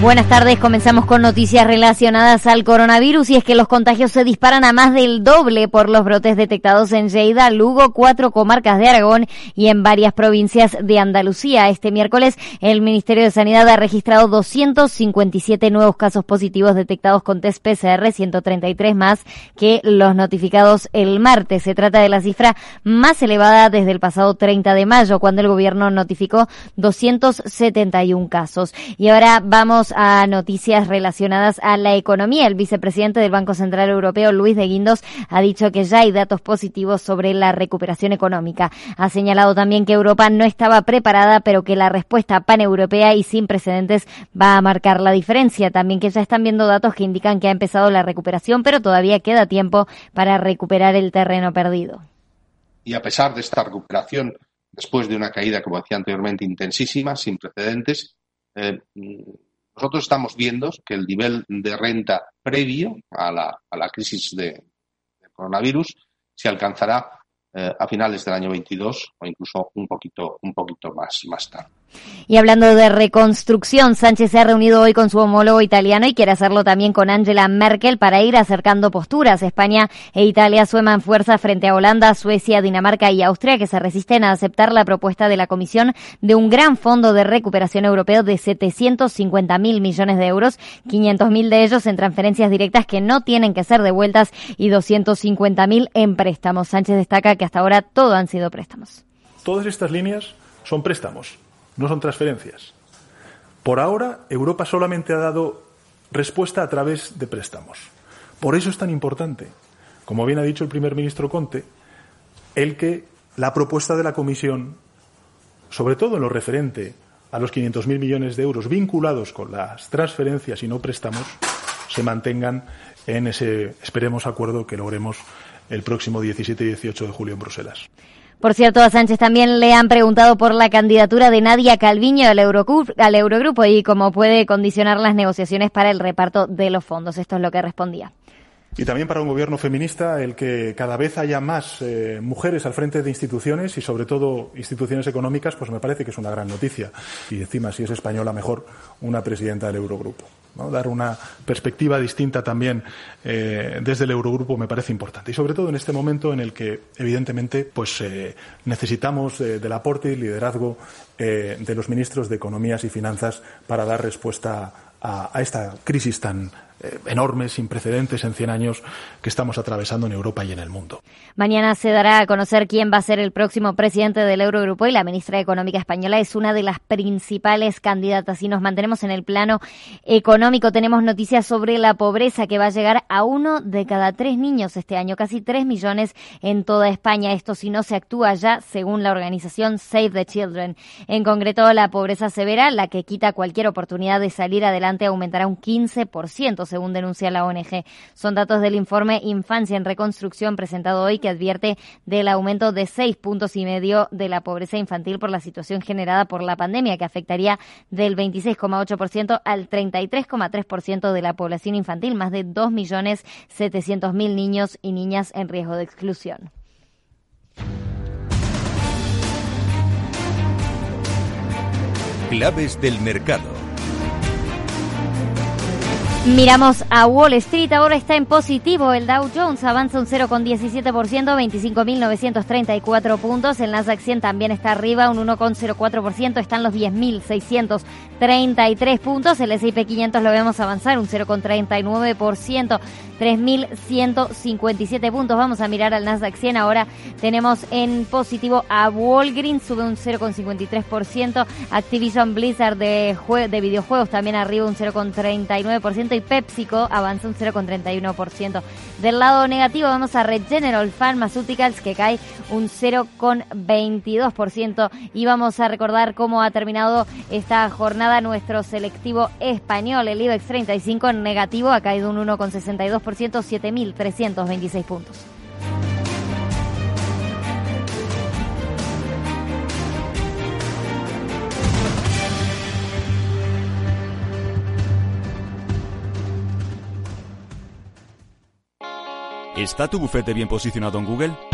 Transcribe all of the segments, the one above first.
Buenas tardes, comenzamos con noticias relacionadas al coronavirus y es que los contagios se disparan a más del doble por los brotes detectados en Lleida, Lugo, cuatro comarcas de Aragón y en varias provincias de Andalucía. Este miércoles el Ministerio de Sanidad ha registrado 257 nuevos casos positivos detectados con test PCR, 133 más que los notificados el martes. Se trata de la cifra más elevada desde el pasado 30 de mayo, cuando el gobierno notificó 271 casos. Y ahora vamos a noticias relacionadas a la economía. El vicepresidente del Banco Central Europeo, Luis de Guindos, ha dicho que ya hay datos positivos sobre la recuperación económica. Ha señalado también que Europa no estaba preparada, pero que la respuesta paneuropea y sin precedentes va a marcar la diferencia. También que ya están viendo datos que indican que ha empezado la recuperación, pero todavía queda tiempo para recuperar el terreno perdido. Y a pesar de esta recuperación, después de una caída, como decía anteriormente, intensísima, sin precedentes, eh, nosotros estamos viendo que el nivel de renta previo a la, a la crisis de, de, coronavirus se alcanzará eh, a finales del año 22 o incluso un poquito, un poquito más tarde. Y hablando de reconstrucción, Sánchez se ha reunido hoy con su homólogo italiano y quiere hacerlo también con Angela Merkel para ir acercando posturas. España e Italia sueman fuerza frente a Holanda, Suecia, Dinamarca y Austria que se resisten a aceptar la propuesta de la Comisión de un gran fondo de recuperación europeo de 750 mil millones de euros, 500 mil de ellos en transferencias directas que no tienen que ser devueltas y 250 mil en préstamos. Sánchez destaca que hasta ahora todo han sido préstamos. Todas estas líneas son préstamos no son transferencias. Por ahora, Europa solamente ha dado respuesta a través de préstamos. Por eso es tan importante, como bien ha dicho el primer ministro Conte, el que la propuesta de la Comisión, sobre todo en lo referente a los 500.000 millones de euros vinculados con las transferencias y no préstamos, se mantengan en ese, esperemos, acuerdo que logremos el próximo 17 y 18 de julio en Bruselas. Por cierto, a Sánchez también le han preguntado por la candidatura de Nadia Calviño al, Eurogrupo, al Eurogrupo y cómo puede condicionar las negociaciones para el reparto de los fondos. Esto es lo que respondía. Y también para un gobierno feminista el que cada vez haya más eh, mujeres al frente de instituciones y sobre todo instituciones económicas, pues me parece que es una gran noticia. Y encima, si es española, mejor una presidenta del Eurogrupo. Dar una perspectiva distinta también eh, desde el Eurogrupo me parece importante. Y sobre todo en este momento en el que, evidentemente, pues eh, necesitamos eh, del aporte y liderazgo de los ministros de Economías y Finanzas para dar respuesta a, a esta crisis tan enorme, sin precedentes en 100 años que estamos atravesando en Europa y en el mundo. Mañana se dará a conocer quién va a ser el próximo presidente del Eurogrupo y la ministra Económica española es una de las principales candidatas. Y nos mantenemos en el plano económico. Tenemos noticias sobre la pobreza que va a llegar a uno de cada tres niños este año, casi tres millones en toda España. Esto si no se actúa ya, según la organización Save the Children. En concreto, la pobreza severa, la que quita cualquier oportunidad de salir adelante, aumentará un 15% según denuncia la ONG. Son datos del informe Infancia en Reconstrucción presentado hoy que advierte del aumento de seis puntos y medio de la pobreza infantil por la situación generada por la pandemia, que afectaría del 26,8% al 33,3% de la población infantil, más de 2.700.000 niños y niñas en riesgo de exclusión. Claves del mercado. Miramos a Wall Street, ahora está en positivo. El Dow Jones avanza un 0,17%, 25.934 puntos. El Nasdaq 100 también está arriba, un 1,04%, están los 10.633 puntos. El S&P 500 lo vemos avanzar un 0,39%, 3.157 puntos. Vamos a mirar al Nasdaq 100. Ahora tenemos en positivo a Walgreens, sube un 0,53%. Activision Blizzard de, de videojuegos también arriba un 0,39% y PepsiCo avanza un 0,31%. Del lado negativo vamos a Regeneral Pharmaceuticals que cae un 0,22% y vamos a recordar cómo ha terminado esta jornada nuestro selectivo español. El IBEX 35 en negativo ha caído un 1,62%, 7.326 puntos. ¿Está tu bufete bien posicionado en Google?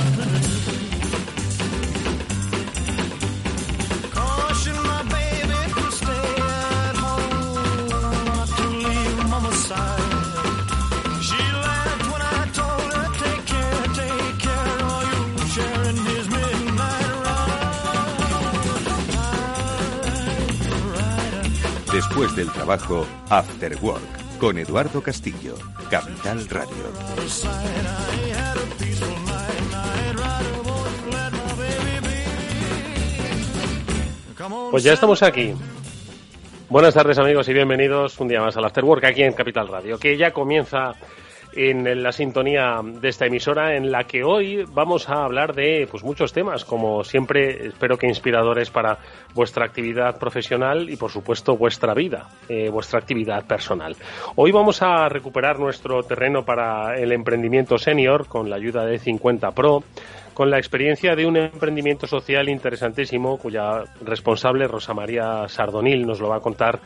Después del trabajo, After Work, con Eduardo Castillo, Capital Radio. Pues ya estamos aquí. Buenas tardes amigos y bienvenidos un día más al After Work aquí en Capital Radio, que ya comienza en la sintonía de esta emisora en la que hoy vamos a hablar de pues muchos temas, como siempre espero que inspiradores para vuestra actividad profesional y por supuesto vuestra vida, eh, vuestra actividad personal. Hoy vamos a recuperar nuestro terreno para el emprendimiento senior con la ayuda de 50 Pro con la experiencia de un emprendimiento social interesantísimo cuya responsable Rosa María Sardonil nos lo va a contar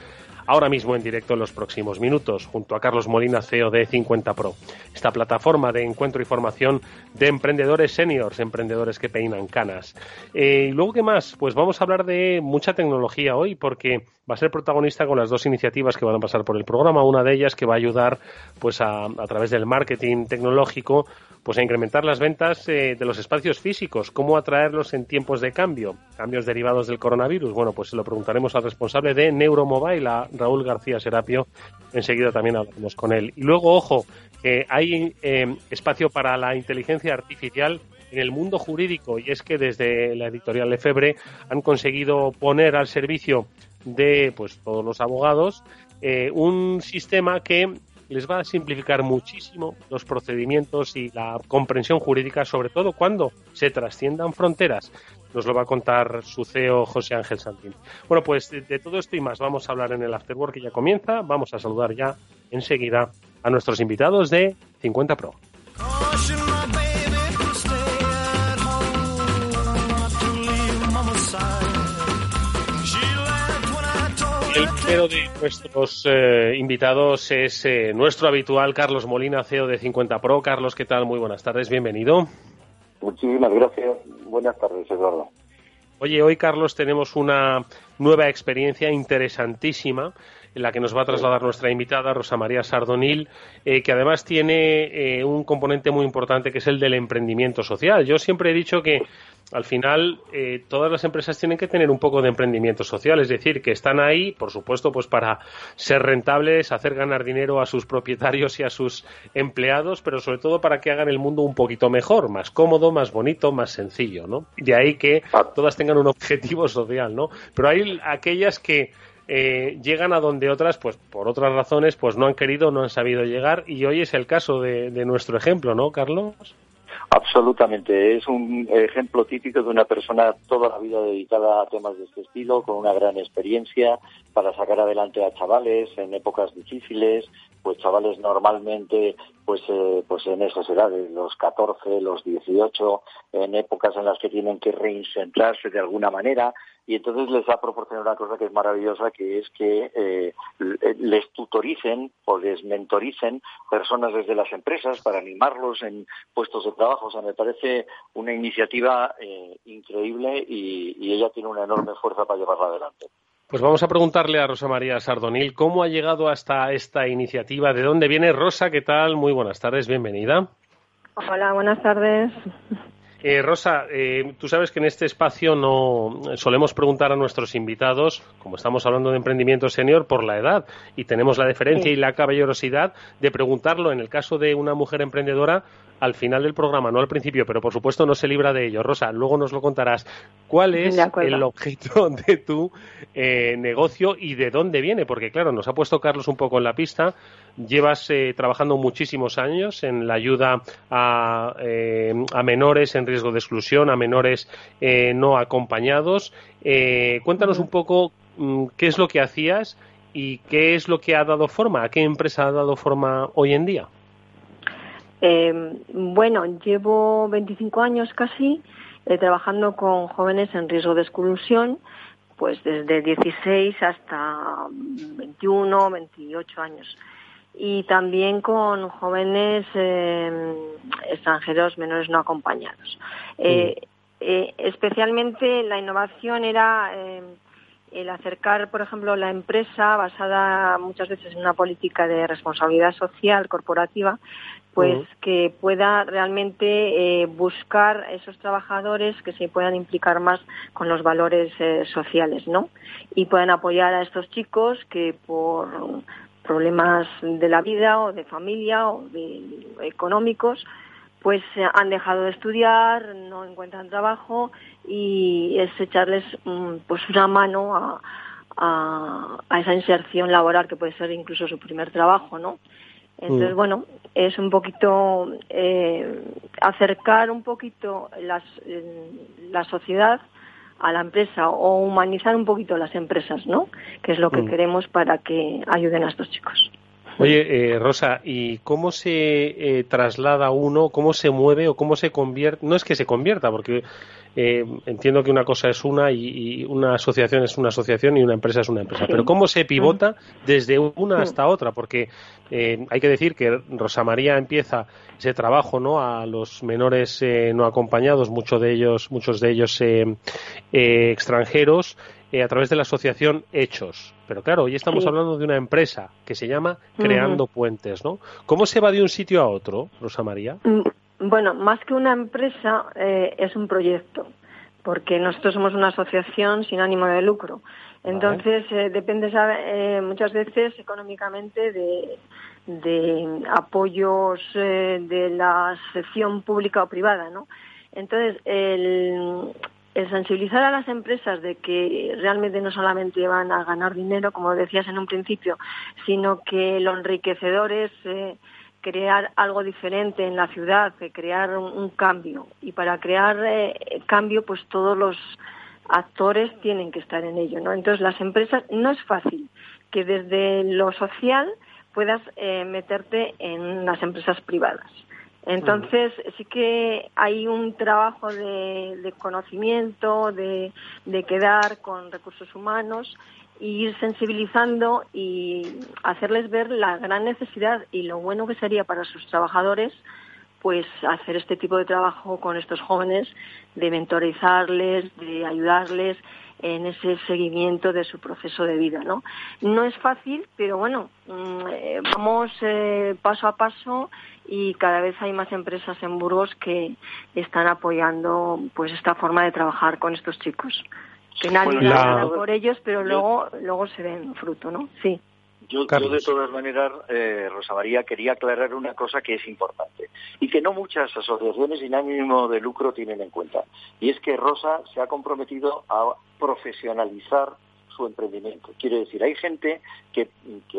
ahora mismo en directo en los próximos minutos, junto a Carlos Molina, CEO de 50 Pro. Esta plataforma de encuentro y formación de emprendedores seniors, emprendedores que peinan canas. Eh, y luego, ¿qué más? Pues vamos a hablar de mucha tecnología hoy, porque va a ser protagonista con las dos iniciativas que van a pasar por el programa. Una de ellas que va a ayudar, pues, a, a través del marketing tecnológico, pues a incrementar las ventas eh, de los espacios físicos, cómo atraerlos en tiempos de cambio, cambios derivados del coronavirus. Bueno, pues se lo preguntaremos al responsable de Neuromobile, a Raúl García Serapio. Enseguida también hablaremos con él. Y luego, ojo, que hay eh, espacio para la inteligencia artificial en el mundo jurídico y es que desde la editorial Lefebvre han conseguido poner al servicio de pues todos los abogados eh, un sistema que les va a simplificar muchísimo los procedimientos y la comprensión jurídica, sobre todo cuando se trasciendan fronteras. Nos lo va a contar su CEO José Ángel Santín. Bueno, pues de, todo esto y más vamos a hablar en el Afterwork que ya comienza. Vamos a saludar ya enseguida a nuestros invitados de 50 Pro. El primero de nuestros eh, invitados es eh, nuestro habitual Carlos Molina, CEO de 50 Pro. Carlos, ¿qué tal? Muy buenas tardes, bienvenido. Muchísimas gracias. Buenas tardes, Eduardo. Oye, hoy, Carlos, tenemos una nueva experiencia interesantísima en la que nos va a trasladar nuestra invitada, Rosa María Sardonil, eh, que además tiene un componente muy importante que es el del emprendimiento social. Yo siempre he dicho que al final eh, todas las empresas tienen que tener un poco de emprendimiento social, es decir, que están ahí, por supuesto, pues para ser rentables, hacer ganar dinero a sus propietarios y a sus empleados, pero sobre todo para que hagan el mundo un poquito mejor, más cómodo, más bonito, más sencillo, ¿no? De ahí que todas tengan un objetivo social, ¿no? Pero hay aquellas que eh, llegan a donde otras, pues por otras razones, pues no han querido, no han sabido llegar, y hoy es el caso de, de nuestro ejemplo, ¿no, Carlos? Absolutamente, es un ejemplo típico de una persona toda la vida dedicada a temas de este estilo, con una gran experiencia para sacar adelante a chavales en épocas difíciles, pues chavales normalmente pues, eh, pues en esas edades, los 14, los 18, en épocas en las que tienen que reincentrarse de alguna manera, y entonces les ha proporcionado una cosa que es maravillosa, que es que eh, les tutoricen o les mentoricen personas desde las empresas para animarlos en puestos de trabajo. O sea, me parece una iniciativa eh, increíble y, y ella tiene una enorme fuerza para llevarla adelante. Pues vamos a preguntarle a Rosa María Sardonil cómo ha llegado hasta esta iniciativa, de dónde viene. Rosa, ¿qué tal? Muy buenas tardes, bienvenida. Hola, buenas tardes. Eh, Rosa, eh, tú sabes que en este espacio no solemos preguntar a nuestros invitados, como estamos hablando de emprendimiento senior, por la edad y tenemos la deferencia y la caballerosidad de preguntarlo en el caso de una mujer emprendedora al final del programa, no al principio, pero por supuesto no se libra de ello. Rosa, luego nos lo contarás. ¿Cuál es el objeto de tu eh, negocio y de dónde viene? Porque claro, nos ha puesto Carlos un poco en la pista. Llevas eh, trabajando muchísimos años en la ayuda a, eh, a, menores en riesgo de exclusión, a menores no acompañados. cuéntanos un poco mm, qué es lo que hacías y qué es lo que ha dado forma, a qué empresa ha dado forma hoy en día. Eh, bueno, llevo 25 años casi eh, trabajando con jóvenes en riesgo de exclusión, pues desde 16 hasta 21, 28 años. Y también con jóvenes eh, extranjeros menores no acompañados. Eh, especialmente la innovación era el acercar, por ejemplo, la empresa basada muchas veces en una política de responsabilidad social corporativa, pues que pueda realmente eh, buscar esos trabajadores que se puedan implicar más con los valores eh, sociales, ¿no? Y puedan apoyar a estos chicos que por problemas de la vida o de familia o de económicos, pues eh, han dejado de estudiar, no encuentran trabajo y es echarles mm, pues una mano a, a, esa inserción laboral que puede ser incluso su primer trabajo, ¿no? Entonces, mm. bueno, es un poquito eh, acercar un poquito las, la sociedad a la empresa o humanizar un poquito las empresas, ¿no? Que es lo que mm. queremos para que ayuden a estos chicos. Oye, eh, Rosa, ¿y cómo se eh, traslada uno, cómo se mueve o cómo se convierte? No es que se convierta, porque eh, entiendo que una cosa es una y, una asociación es una asociación y una empresa es una empresa. Pero ¿cómo se pivota desde una hasta otra? Porque eh, hay que decir que Rosa María empieza ese trabajo ¿no? a los menores eh, no acompañados, muchos de ellos, muchos de ellos extranjeros, a través de la asociación Hechos. Pero claro, hoy estamos hablando de una empresa que se llama Creando Puentes, ¿no? ¿Cómo se va de un sitio a otro, Rosa María? Mm, bueno, más que una empresa, eh, es un proyecto, porque nosotros somos una asociación sin ánimo de lucro. Entonces, eh, depende eh, muchas veces económicamente de, apoyos de la sección pública o privada, ¿no? Entonces, el, el sensibilizar a las empresas de que realmente no solamente van a ganar dinero, como decías en un principio, sino que lo enriquecedor es crear algo diferente en la ciudad, crear un, cambio. Y para crear eh, cambio, pues todos los actores tienen que estar en ello, ¿no? Entonces las empresas no es fácil que desde lo social puedas eh, meterte en las empresas privadas. Entonces sí que hay un trabajo de, conocimiento, de, de quedar con recursos humanos ir sensibilizando y hacerles ver la gran necesidad y lo bueno que sería para sus trabajadores pues hacer este tipo de trabajo con estos jóvenes, de mentorizarles, de ayudarles en ese seguimiento de su proceso de vida, ¿no? No es fácil, pero bueno, mm, eh, vamos eh, paso a paso y cada vez hay más empresas en Burgos que están apoyando pues esta forma de trabajar con estos chicos que nadie bueno, por ellos, pero luego, luego se ven fruto, ¿no? Sí. Yo, de todas maneras, eh, Rosa María, quería aclarar una cosa que es importante y que no muchas asociaciones sin ánimo de lucro tienen en cuenta. Y es que Rosa se ha comprometido a profesionalizar su emprendimiento. Quiero decir, hay gente que,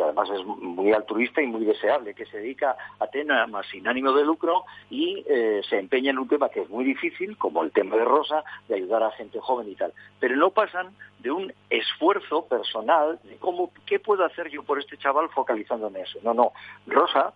además es muy altruista y muy deseable, que se dedica a temas sin ánimo de lucro y eh, se empeña en un tema que es muy difícil, como el tema de Rosa, de ayudar a gente joven y tal. Pero no pasan de un esfuerzo personal de cómo, ¿qué puedo hacer yo por este chaval focalizando en eso? No, no. Rosa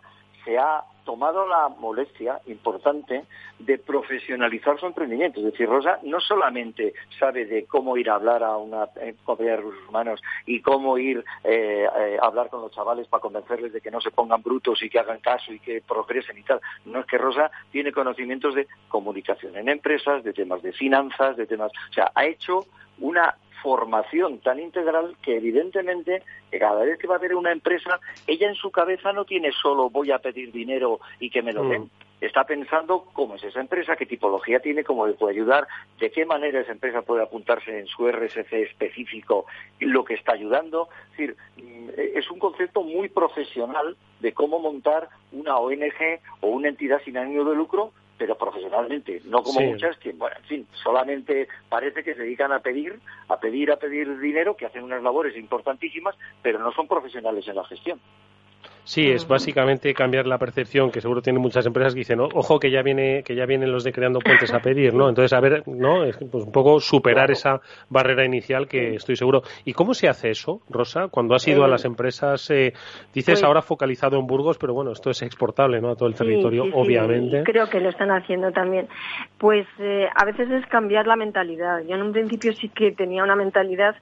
se ha tomado la molestia importante de profesionalizar su emprendimiento. Es decir, Rosa no solamente sabe de cómo ir a hablar a una eh, compañía de recursos humanos y cómo ir eh, eh, a hablar con los chavales para convencerles de que no se pongan brutos y que hagan caso y que progresen y tal. No es que Rosa tiene conocimientos de comunicación en empresas, de temas de finanzas, de temas... O sea, ha hecho una formación tan integral que evidentemente cada vez que va a haber una empresa, ella en su cabeza no tiene solo voy a pedir dinero y que me lo den. Mm. Está pensando cómo es esa empresa, qué tipología tiene, cómo le puede ayudar, de qué manera esa empresa puede apuntarse en su RSC específico lo que está ayudando. Es decir, mm, es un concepto muy profesional de cómo montar una ONG o una entidad sin ánimo de lucro pero profesionalmente, no como muchas que, bueno, en fin, solamente parece que se dedican a pedir, a pedir, a pedir dinero, que hacen unas labores importantísimas, pero no son profesionales en la gestión. Sí, es básicamente cambiar la percepción que seguro tienen muchas empresas que dicen, ojo que ya viene que ya vienen los de creando puentes a pedir, ¿no? Entonces, a ver, ¿no? Es pues un poco superar esa barrera inicial que estoy seguro. ¿Y cómo se hace eso, Rosa? Cuando has ido a las empresas, eh, dices pues ahora focalizado en Burgos, pero bueno, esto es exportable, ¿no? A todo el territorio, obviamente. Creo que lo están haciendo también. Pues eh, a veces es cambiar la mentalidad. Yo en un principio sí que tenía una mentalidad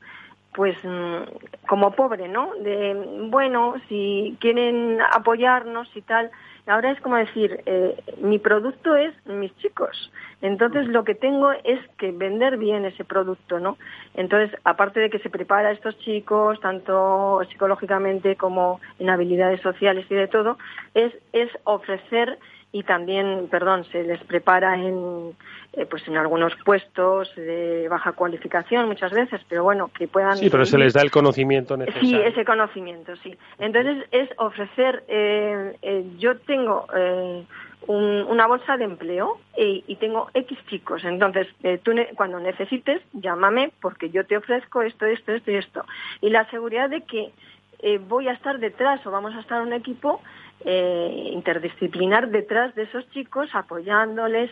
pues mm, como pobre, ¿no? De, bueno, si quieren apoyarnos y tal. Ahora es como decir, eh, mi producto es mis chicos. Entonces lo que tengo es que vender bien ese producto, ¿no? Entonces, aparte de que se prepara estos chicos, tanto psicológicamente como en habilidades sociales y de todo, es, es ofrecer y también, perdón, se les prepara en, eh, pues en algunos puestos de baja cualificación muchas veces, pero bueno, que puedan... Sí, pero se les da el conocimiento necesario. Sí, ese conocimiento, sí. Entonces es ofrecer, eh, eh, yo tengo una bolsa de empleo y, tengo X chicos, entonces tú cuando necesites, llámame porque yo te ofrezco esto, esto, esto y esto. Y la seguridad de que voy a estar detrás o vamos a estar un equipo eh, interdisciplinar detrás de esos chicos, apoyándoles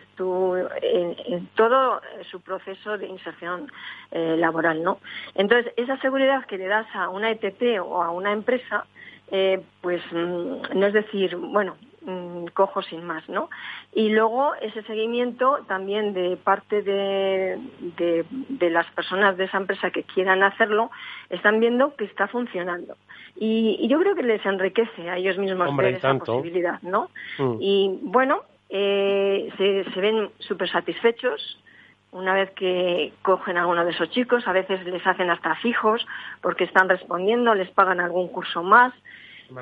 en, todo su proceso de inserción eh, laboral, ¿no? Entonces, esa seguridad que le das a una ETP o a una empresa, eh, pues mm, no es decir, bueno, mm, cojo sin más, ¿no? Y luego ese seguimiento también de parte de, de, las personas de esa empresa que quieran hacerlo, están viendo que está funcionando. Y, yo creo que les enriquece a ellos mismos ver esa posibilidad, ¿no? Mm. Y bueno, eh, se, ven súper satisfechos una vez que cogen a alguno de esos chicos, a veces les hacen hasta fijos porque están respondiendo, les pagan algún curso más.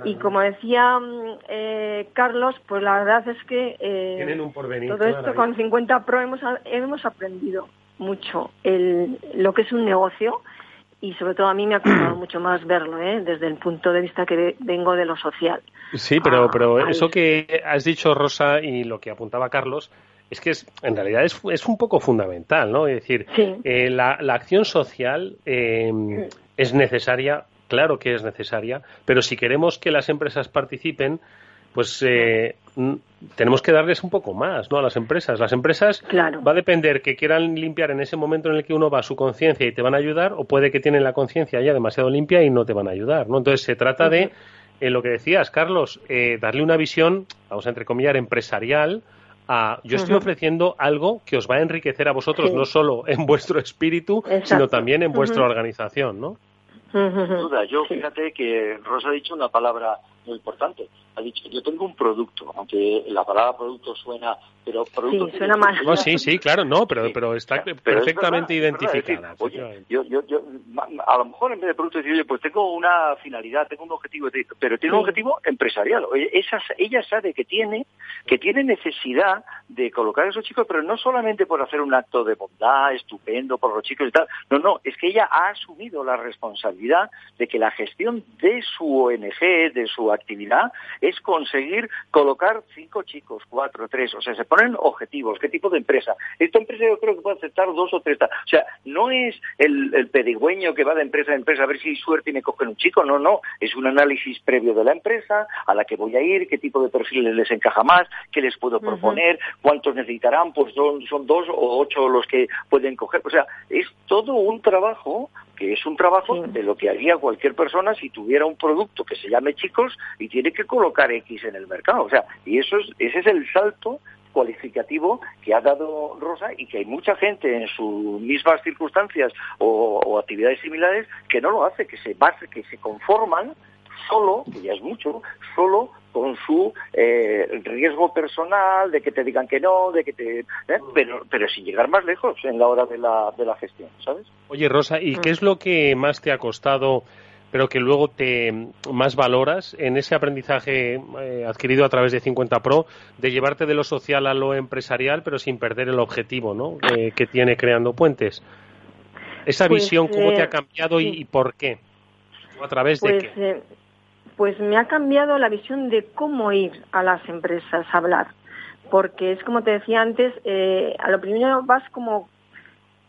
Y como decía mm, eh, Carlos, pues la verdad es que eh, todo esto con 50 Pro hemos, hemos aprendido mucho el, lo que es un negocio y sobre todo a mí me ha costado mucho más verlo, ¿eh? desde el punto de vista que vengo de lo social. Sí, pero, ah, pero eso que has dicho, Rosa, y lo que apuntaba Carlos, es que es, en realidad es, es un poco fundamental, ¿no? Es decir, eh, la, la, acción social eh, es necesaria, claro que es necesaria, pero si queremos que las empresas participen, pues eh, tenemos que darles un poco más ¿no? a las empresas. Las empresas va a depender que quieran limpiar en ese momento en el que uno va a su conciencia y te van a ayudar, o puede que tienen la conciencia ya demasiado limpia y no te van a ayudar. ¿no? Entonces se trata de, eh, lo que decías, Carlos, eh, darle una visión, vamos a entrecomillar, empresarial. A, yo estoy ofreciendo algo que os va a enriquecer a vosotros, no solo en vuestro espíritu, sino también en vuestra organización, ¿no? Duda. Yo fíjate que Rosa ha dicho una palabra muy importante. Ha dicho, yo tengo un producto, aunque la palabra producto suena, pero producto... Sí, suena mal. sí, sí, claro, no, pero, pero está perfectamente identificada. oye, yo, yo, yo, a lo mejor en vez de producto decir, pues tengo una finalidad, tengo un objetivo, pero tiene un objetivo empresarial. Esa, ella sabe que tiene, que tiene necesidad de colocar a esos chicos, pero no solamente por hacer un acto de bondad estupendo por los chicos y tal. No, no, es que ella ha asumido la responsabilidad de que la gestión de su ONG, de su actividad, es conseguir colocar cinco chicos, cuatro, tres, o sea, se ponen objetivos, qué tipo de empresa. Esta empresa yo creo que puede aceptar dos o tres, o sea, no es el, el pedigüeño que va de empresa a empresa a ver si hay suerte y me cogen un chico, no, no, es un análisis previo de la empresa, a la que voy a ir, qué tipo de perfiles les encaja más, qué les puedo proponer, cuántos necesitarán, pues son, son dos o ocho los que pueden coger, o sea, es todo un trabajo que es un trabajo de lo que haría cualquier persona si tuviera un producto que se llame chicos y tiene que colocar X en el mercado. O sea, y eso es, ese es el salto cualificativo que ha dado Rosa y que hay mucha gente en sus mismas circunstancias o, actividades similares que no lo hace, que se base, que se conforman solo, que ya es mucho, solo con su eh, riesgo personal de que te digan que no, de que te, ¿eh? pero, pero sin llegar más lejos en la hora de la, de la gestión, ¿sabes? Oye, Rosa, ¿y qué es lo que más te ha costado? pero que luego te más valoras en ese aprendizaje eh, adquirido a través de 50 Pro de llevarte de lo social a lo empresarial, pero sin perder el objetivo ¿no? que tiene creando puentes. Esa pues, visión, ¿cómo te ha cambiado y, por qué? ¿A través de pues, qué? Pues me ha cambiado la visión de cómo ir a las empresas a hablar. Porque es como te decía antes, eh, a lo primero vas como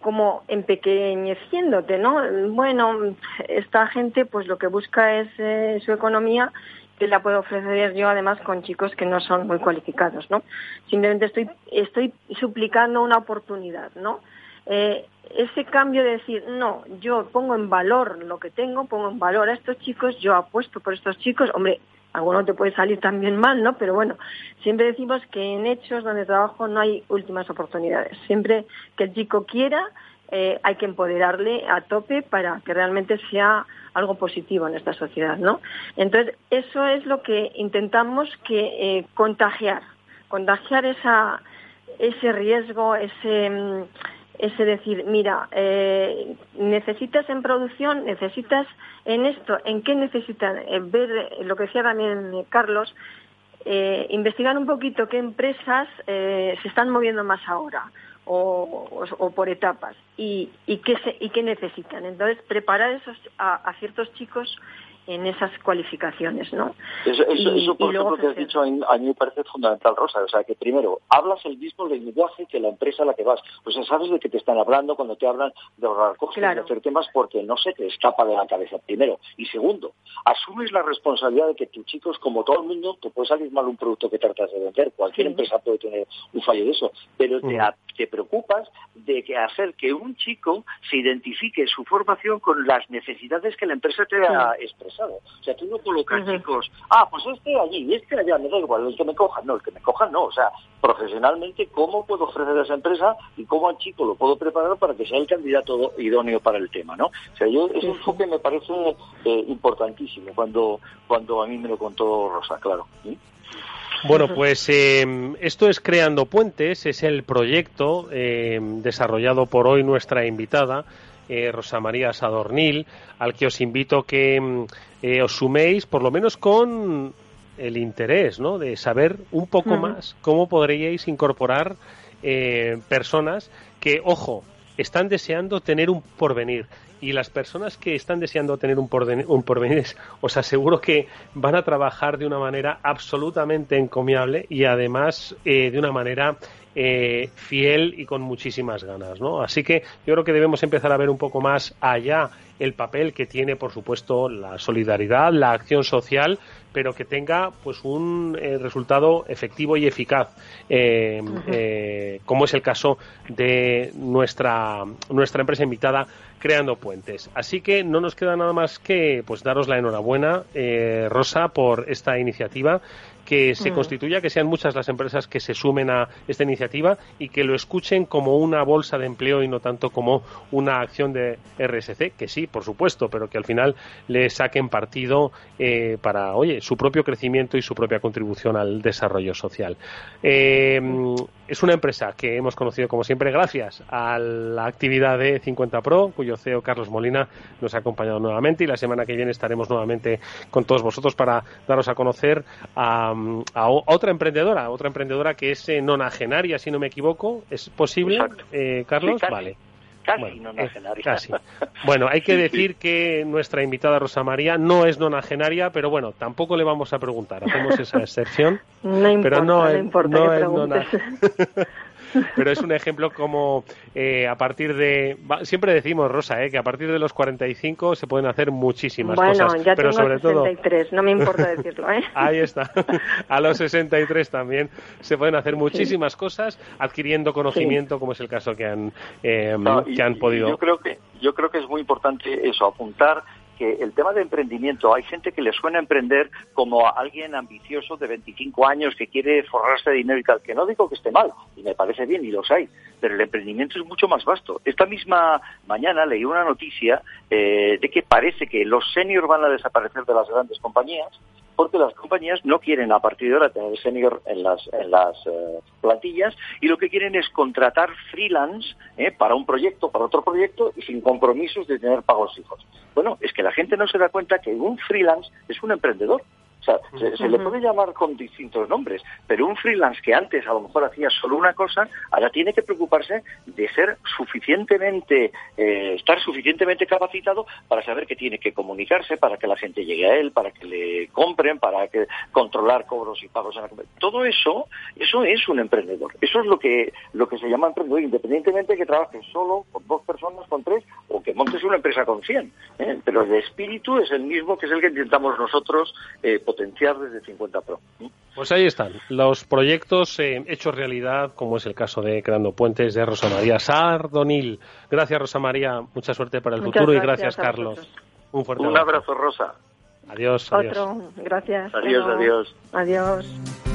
como empequeñeciéndote, ¿no? Bueno, esta gente pues lo que busca es eh, su economía que la puedo ofrecer yo además con chicos que no son muy cualificados, ¿no? Simplemente estoy, estoy suplicando una oportunidad, ¿no? Eh, ese cambio de decir, no, yo pongo en valor lo que tengo, pongo en valor a estos chicos, yo apuesto por estos chicos, hombre, alguno te puede salir también mal, ¿no? Pero bueno, siempre decimos que en hechos donde trabajo no hay últimas oportunidades. Siempre que el chico quiera, eh, hay que empoderarle a tope para que realmente sea algo positivo en esta sociedad, ¿no? Entonces, eso es lo que intentamos que eh, contagiar, contagiar esa, ese riesgo, ese mm, es decir, mira, eh, necesitas en producción, necesitas en esto, ¿en qué necesitan? ver lo que decía también Carlos, eh, investigar un poquito qué empresas eh, se están moviendo más ahora o, por etapas y, y, qué y qué necesitan. Entonces, preparar esos, a ciertos chicos en esas cualificaciones, ¿no? Eso, eso, por ejemplo, que has dicho, a mí me parece fundamental, Rosa. O sea, que primero, hablas el mismo lenguaje que la empresa a la que vas. Pues sabes de qué te están hablando cuando te hablan de ahorrar costes, de hacer temas, porque no se te escapa de la cabeza, primero. Y segundo, asumes la responsabilidad de que tus chicos, como todo el mundo, te puede salir mal un producto que tratas de vender. Cualquier empresa puede tener un fallo de eso. Pero te, te preocupas de que hacer que un chico se identifique su formación con las necesidades que la empresa te ha expresado o sea, tú no colocas chicos, ah, pues este allí este allá, me da igual, el que me cojan, no, el que me cojan no. O sea, profesionalmente, ¿cómo puedo ofrecer a esa empresa y cómo al chico lo puedo preparar para que sea el candidato idóneo para el tema, ¿no? O sea, yo, ese enfoque me parece eh, importantísimo cuando, cuando a mí me lo contó Rosa, claro. Bueno, pues em, esto es Creando Puentes, es el proyecto em, desarrollado por hoy nuestra invitada, eh, Rosa María Sadornil, al que os invito que mm, eh, os suméis por lo menos con el interés ¿no? de saber un poco más cómo podríais incorporar eh, personas que, ojo, están deseando tener un porvenir. Y las personas que están deseando tener un porvenir, un porvenir, os aseguro que van a trabajar de una manera absolutamente encomiable y además de una manera eh, fiel y con muchísimas ganas, ¿no? Así que yo creo que debemos empezar a ver un poco más allá el papel que tiene, por supuesto, la solidaridad, la acción social, pero que tenga pues un eh, resultado efectivo y eficaz, eh, como es el caso de nuestra nuestra empresa invitada creando puentes. Así que no nos queda nada más que pues daros la enhorabuena, Rosa, por esta iniciativa que se mm. constituya, que sean muchas las empresas que se sumen a esta iniciativa y que lo escuchen como una bolsa de empleo y no tanto como una acción de RSC, que sí, por supuesto, pero que al final le saquen partido eh, para, oye, su propio crecimiento y su propia contribución al desarrollo social. Eh, es una empresa que hemos conocido, como siempre, gracias a la actividad de 50 Pro, cuyo CEO Carlos Molina nos ha acompañado nuevamente y la semana que viene estaremos nuevamente con todos vosotros para daros a conocer a, otra emprendedora, otra emprendedora que es eh, nonagenaria, si no me equivoco. ¿Es posible, eh, Carlos? vale. Casi bueno, Casi. Bueno, hay que decir que nuestra invitada Rosa María no es nonagenaria, pero bueno, tampoco le vamos a preguntar. Hacemos esa excepción. No pero no, no importa no pero es un ejemplo como eh, a partir de... Siempre decimos, Rosa, eh, que a partir de los 45 se pueden hacer muchísimas cosas. Bueno, ya pero tengo sobre 63, no me importa decirlo. ¿eh? Ahí está. A los 63 también se pueden hacer muchísimas cosas adquiriendo conocimiento, como es el caso que han, eh, que han podido. Yo creo que, yo creo que es muy importante eso, apuntar que el tema de emprendimiento, hay gente que le suena emprender como a alguien ambicioso de 25 años que quiere forrarse de dinero y tal, que no digo que esté mal, y me parece bien, y los hay, pero el emprendimiento es mucho más vasto. Esta misma mañana leí una noticia eh, de que parece que los seniors van a desaparecer de las grandes compañías porque las compañías no quieren a partir de ahora tener senior en las, en las eh, plantillas y lo que quieren es contratar freelance eh, para un proyecto, para otro proyecto y sin compromisos de tener pagos fijos. Bueno, es que la gente no se da cuenta que un freelance es un emprendedor. O sea, se, se, le puede llamar con distintos nombres, pero un freelance que antes a lo mejor hacía solo una cosa, ahora tiene que preocuparse de ser suficientemente, eh, estar suficientemente capacitado para saber que tiene que comunicarse, para que la gente llegue a él, para que le compren, para que controlar cobros y pagos en la Todo eso, eso es un emprendedor. Eso es lo que, lo que se llama emprendedor, independientemente de que trabajes solo, con dos personas, con tres, o que montes una empresa con cien. ¿eh? Pero el espíritu es el mismo que es el que intentamos nosotros eh, potenciar desde 50 Pro. Pues ahí están, los proyectos eh, hechos realidad, como es el caso de Creando Puentes de Rosa María Sardonil. Gracias, Rosa María, mucha suerte para el Muchas futuro gracias y gracias, Carlos. Un fuerte Un abrazo, Rosa. Adiós, adiós. Otro, gracias. Adiós, adiós. Adiós.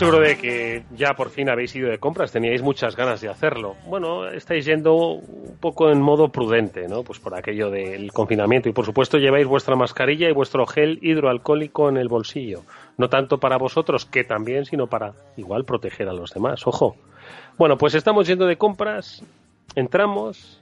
Seguro de que ya por fin habéis ido de compras, teníais muchas ganas de hacerlo. Bueno, estáis yendo un poco en modo prudente, ¿no? Pues por aquello del confinamiento y por supuesto lleváis vuestra mascarilla y vuestro gel hidroalcohólico en el bolsillo. No tanto para vosotros, que también, sino para igual proteger a los demás. Ojo. Bueno, pues estamos yendo de compras, entramos,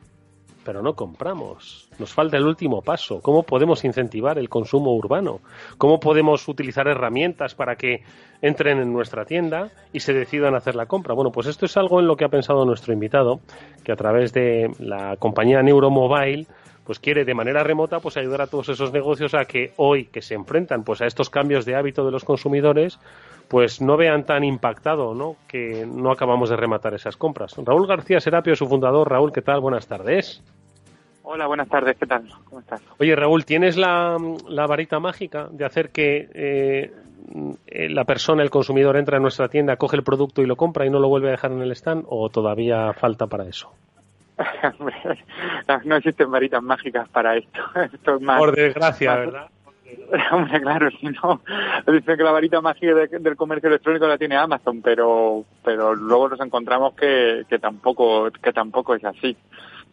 pero no compramos. Nos falta el último paso. ¿Cómo podemos incentivar el consumo urbano? ¿Cómo podemos utilizar herramientas para que entren en nuestra tienda y se decidan hacer la compra? Bueno, pues esto es algo en lo que ha pensado nuestro invitado, que a través de la compañía Neuromobile pues quiere de manera remota pues ayudar a todos esos negocios a que hoy que se enfrentan pues a estos cambios de hábito de los consumidores pues no vean tan impactado ¿no? que no acabamos de rematar esas compras. Raúl García Serapio, su fundador. Raúl, ¿qué tal? Buenas tardes. Hola, buenas tardes, ¿qué tal? ¿Cómo estás? Oye, Raúl, ¿tienes la, la varita mágica de hacer que eh, la persona, el consumidor, entra en nuestra tienda, coge el producto y lo compra y no lo vuelve a dejar en el stand? ¿O todavía falta para eso? No, no existen varitas mágicas para esto. esto es más, Por desgracia, más- ¿verdad? Hombre, claro, si no, dicen que la varita mágica de- del comercio electrónico la tiene Amazon, pero pero luego nos encontramos que, que tampoco que tampoco es así.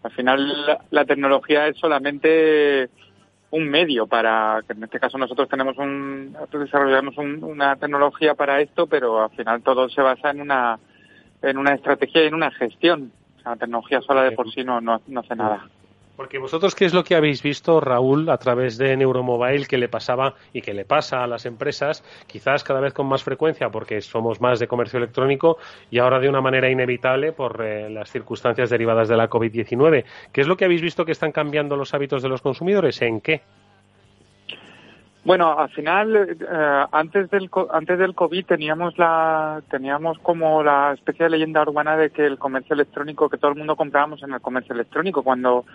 Al final la, la tecnología es solamente un medio para que en este caso nosotros tenemos un desarrollamos un- una tecnología para esto, pero al final todo se basa en una en una estrategia y en una gestión. La tecnología sola de por sí no, no, no hace nada. Porque vosotros, ¿qué es lo que habéis visto, Raúl, a través de Neuromobile que le pasaba y que le pasa a las empresas, quizás cada vez con más frecuencia, porque somos más de comercio electrónico y ahora de una manera inevitable por eh, las circunstancias derivadas de la COVID-19? ¿Qué es lo que habéis visto que están cambiando los hábitos de los consumidores? ¿En qué? Bueno, al final, eh, antes del antes del COVID teníamos la teníamos como la especie de leyenda urbana de que el comercio electrónico, que todo el mundo comprábamos en el comercio electrónico, cuando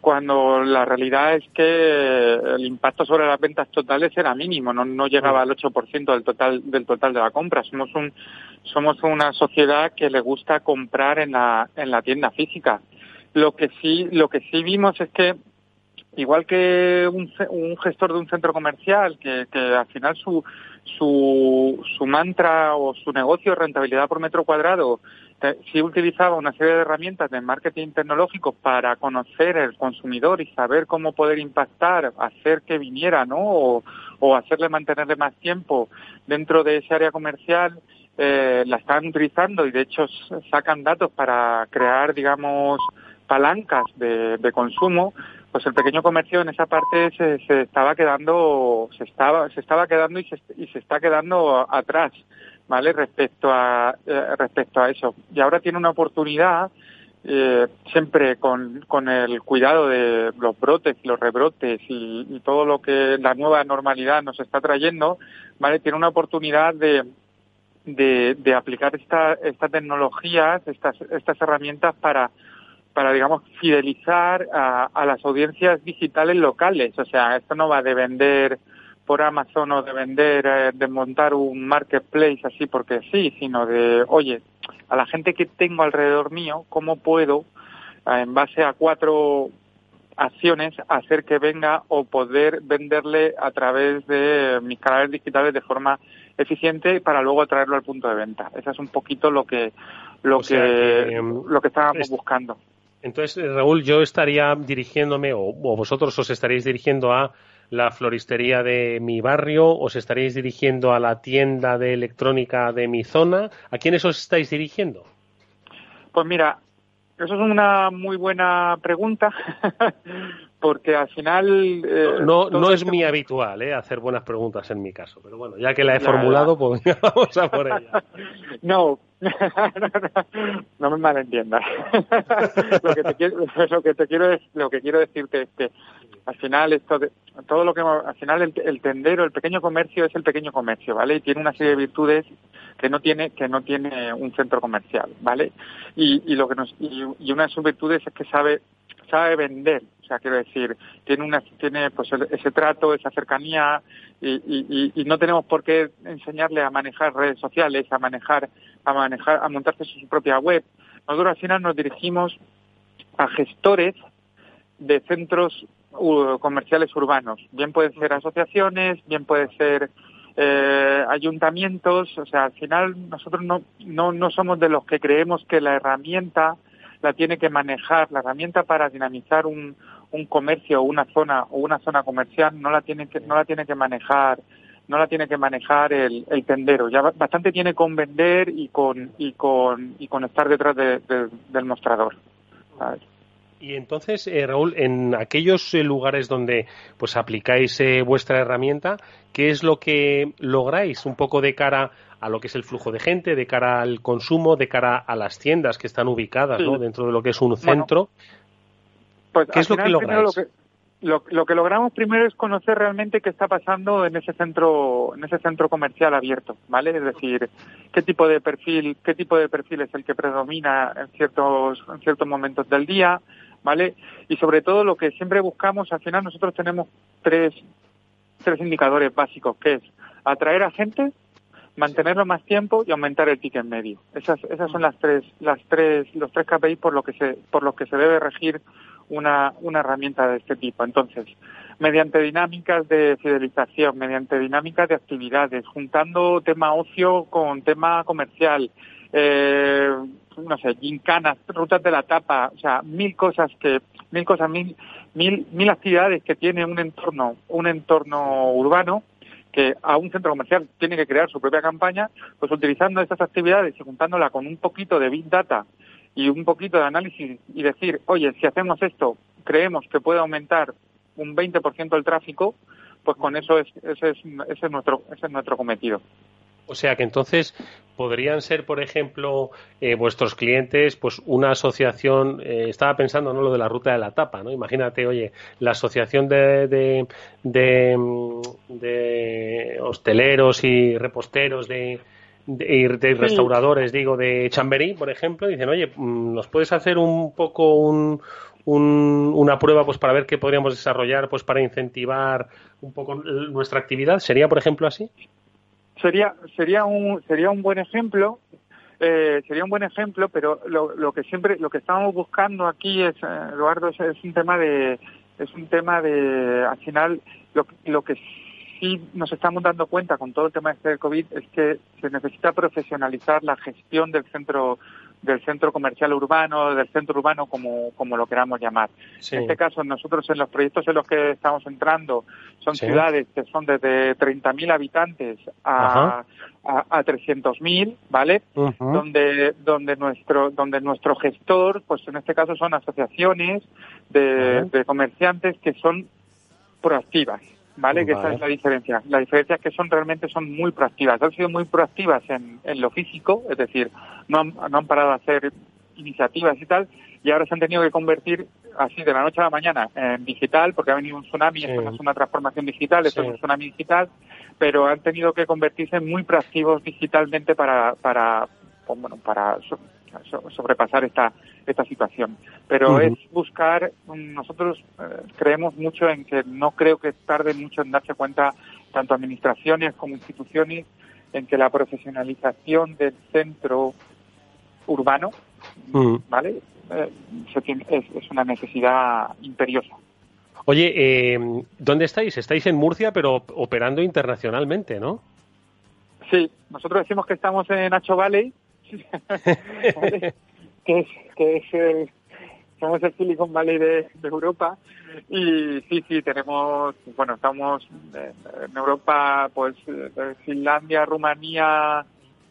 cuando la realidad es que el impacto sobre las ventas totales era mínimo, no, no llegaba al 8% del total del total de la compra. Somos un somos una sociedad que le gusta comprar en la en la tienda física. Lo que sí lo que sí vimos es que igual que un, un gestor de un centro comercial, que, que al final su, su, su mantra o su negocio es rentabilidad por metro cuadrado, si utilizaba una serie de herramientas de marketing tecnológico para conocer el consumidor y saber cómo poder impactar, hacer que viniera, ¿no? O, o hacerle mantenerle más tiempo dentro de ese área comercial, eh, la están utilizando y de hecho sacan datos para crear, digamos, palancas de, de consumo, pues el pequeño comercio en esa parte se, se estaba quedando, se estaba, se estaba quedando y se, y se está quedando atrás, ¿vale? Respecto a, eh, respecto a eso. Y ahora tiene una oportunidad, eh, siempre con, con el cuidado de los brotes, los rebrotes y, todo lo que la nueva normalidad nos está trayendo, ¿vale? Tiene una oportunidad de, de, de aplicar esta, estas tecnologías, estas, estas herramientas para, para, digamos, fidelizar a, a, las audiencias digitales locales. O sea, esto no va de vender por Amazon o de vender, eh, de montar un marketplace así porque sí, sino de, oye, a la gente que tengo alrededor mío, ¿cómo puedo, eh, en base a cuatro acciones, hacer que venga o poder venderle a través de mis canales digitales de forma eficiente para luego traerlo al punto de venta. Eso es un poquito lo que lo que, que, lo que estábamos es, buscando. Entonces, Raúl, yo estaría dirigiéndome o, o, vosotros os estaréis dirigiendo a la floristería de mi barrio, os estaréis dirigiendo a la tienda de electrónica de mi zona. ¿A quiénes os estáis dirigiendo? Pues mira, eso es una muy buena pregunta, porque al final... Eh, no no es muy habitual eh, hacer buenas preguntas en mi caso, pero bueno, ya que la he formulado, pues vamos a por ella. no, no me malentiendas. lo, que te quiero, lo, que te quiero, lo que quiero decirte es que al final esto de, todo lo que al final el, el, tendero, el pequeño comercio es el pequeño comercio, ¿vale? Y tiene una serie de virtudes que no tiene que no tiene un centro comercial, ¿vale? Y, y lo que nos y, y una de sus virtudes es que sabe sabe vender, o sea, quiero decir, tiene una tiene pues ese trato, esa cercanía y, y, no tenemos por qué enseñarle a manejar redes sociales, a manejar a manejar a montarse su propia web. Nosotros al final nos dirigimos a gestores de centros comerciales urbanos. Bien pueden ser asociaciones, bien puede ser eh, ayuntamientos. O sea, al final nosotros no, no, no somos de los que creemos que la herramienta la tiene que manejar, la herramienta para dinamizar un, un comercio o una zona o una zona comercial no la tiene que, no la tiene que manejar no la tiene que manejar el, el tendero. Ya bastante tiene con vender y con y con y con estar detrás de, de, del mostrador. Y entonces, eh, Raúl, en aquellos eh, lugares donde pues aplicáis eh, vuestra herramienta, ¿qué es lo que lográis un poco de cara a lo que es el flujo de gente, de cara al consumo, de cara a las tiendas que están ubicadas. ¿no? dentro de lo que es un centro? Bueno, pues, ¿Qué es lo que lográis? Lo que, lo, lo, que logramos primero es conocer realmente qué está pasando en ese centro, en ese centro comercial abierto, ¿vale? Es decir, qué tipo de perfil, qué tipo de perfil es el que predomina en ciertos, en ciertos momentos del día, ¿vale? Y sobre todo lo que siempre buscamos, al final nosotros tenemos tres, tres indicadores básicos, que es atraer a gente, mantenerlo más tiempo y aumentar el ticket medio. Esas, esas son las tres, las tres, los tres KPI por lo que se, por los que se debe regir una, una herramienta de este tipo. Entonces, mediante dinámicas de fidelización, mediante dinámicas de actividades, juntando tema ocio con tema comercial, eh, no sé, gincanas, rutas de la tapa, o sea, mil cosas que, mil cosas, mil, mil, mil actividades que tiene un entorno, un entorno urbano que a un centro comercial tiene que crear su propia campaña, pues utilizando estas actividades y juntándola con un poquito de Big Data y un poquito de análisis y decir, oye, si hacemos esto, creemos que puede aumentar un 20% el tráfico, pues con eso es, ese, es, ese, es nuestro, ese es nuestro cometido. O sea que entonces podrían ser, por ejemplo, eh, vuestros clientes, pues una asociación, eh, estaba pensando no lo de la ruta de la tapa, ¿no? Imagínate, oye, la asociación de, de, de, de hosteleros y reposteros de, de, de restauradores, digo, de Chamberí, por ejemplo, dicen, oye, ¿nos puedes hacer un poco un, un, una prueba pues para ver qué podríamos desarrollar pues para incentivar un poco nuestra actividad? ¿Sería, por ejemplo, así? Sería sería un sería un buen ejemplo eh, sería un buen ejemplo pero lo, lo que siempre lo que estamos buscando aquí es Eduardo es, un tema de es un tema de, al final, lo, lo que sí nos estamos dando cuenta con todo el tema este del COVID es que se necesita profesionalizar la gestión del centro del centro comercial urbano, del centro urbano, como, como lo queramos llamar. Sí. En este caso, nosotros en los proyectos en los que estamos entrando son Sí. ciudades que son desde 30.000 habitantes a, a, a 300.000, ¿vale? Donde donde nuestro donde nuestro gestor pues en este caso son asociaciones de, de comerciantes que son proactivas vale que esa es la diferencia la diferencia es que son realmente son muy proactivas han sido muy proactivas en, en lo físico es decir no han, no han parado a hacer iniciativas y tal y ahora se han tenido que convertir así de la noche a la mañana en digital porque ha venido un tsunami Sí. esto es una transformación digital esto Sí. es un tsunami digital pero han tenido que convertirse en muy proactivos digitalmente para para pues, bueno para sobrepasar esta esta situación pero es buscar mm, nosotros eh, creemos mucho en que no creo que tarde mucho en darse cuenta tanto administraciones como instituciones en que la profesionalización del centro urbano vale Eh, se tiene- es, es una necesidad imperiosa Oye, eh, ¿dónde estáis? Estáis en Murcia, pero operando internacionalmente, ¿no? Sí, nosotros decimos que estamos en Nacho Valley. que es, que es el, somos el Silicon Valley de, Europa. Y sí, sí, tenemos, bueno, estamos en, Europa, pues eh, Finlandia, Rumanía,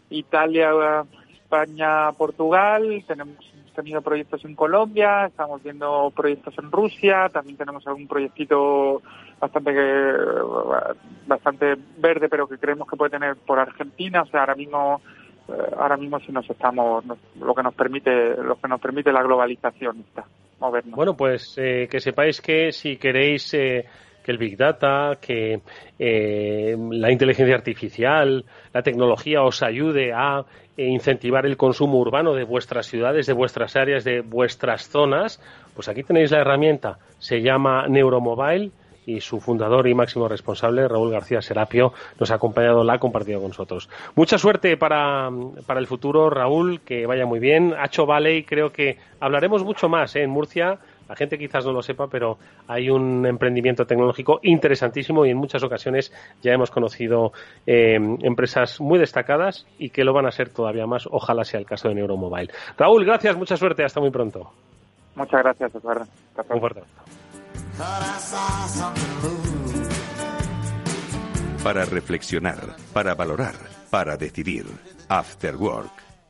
Italia, España, Portugal, tenemos tenido proyectos en Colombia, estamos viendo proyectos en Rusia, también tenemos algún proyectito bastante bastante verde, pero que creemos que puede tener por Argentina, o sea, ahora mismo ahora mismo sí nos estamos lo que nos permite lo que nos permite la globalización está movernos. Bueno, pues eh, que sepáis que si queréis eh, que el Big Data, que eh, la inteligencia artificial, la tecnología os ayude a eh, incentivar el consumo urbano de vuestras ciudades, de vuestras áreas, de vuestras zonas, pues aquí tenéis la herramienta. Se llama Neuromobile y su fundador y máximo responsable, Raúl García Serapio, nos ha acompañado, la ha compartido con nosotros. Mucha suerte para, para el futuro, Raúl, que vaya muy bien. Hacho Valley, creo que hablaremos mucho más ¿eh? en Murcia. La gente quizás no lo sepa, pero hay un emprendimiento tecnológico interesantísimo y en muchas ocasiones ya hemos conocido eh, empresas muy destacadas y que lo van a ser todavía más. Ojalá sea el caso de Neuromobile. Raúl, gracias, mucha suerte, hasta muy pronto. Muchas gracias, pronto. Un fuerte abrazo. Para reflexionar, para valorar, para decidir. After Work.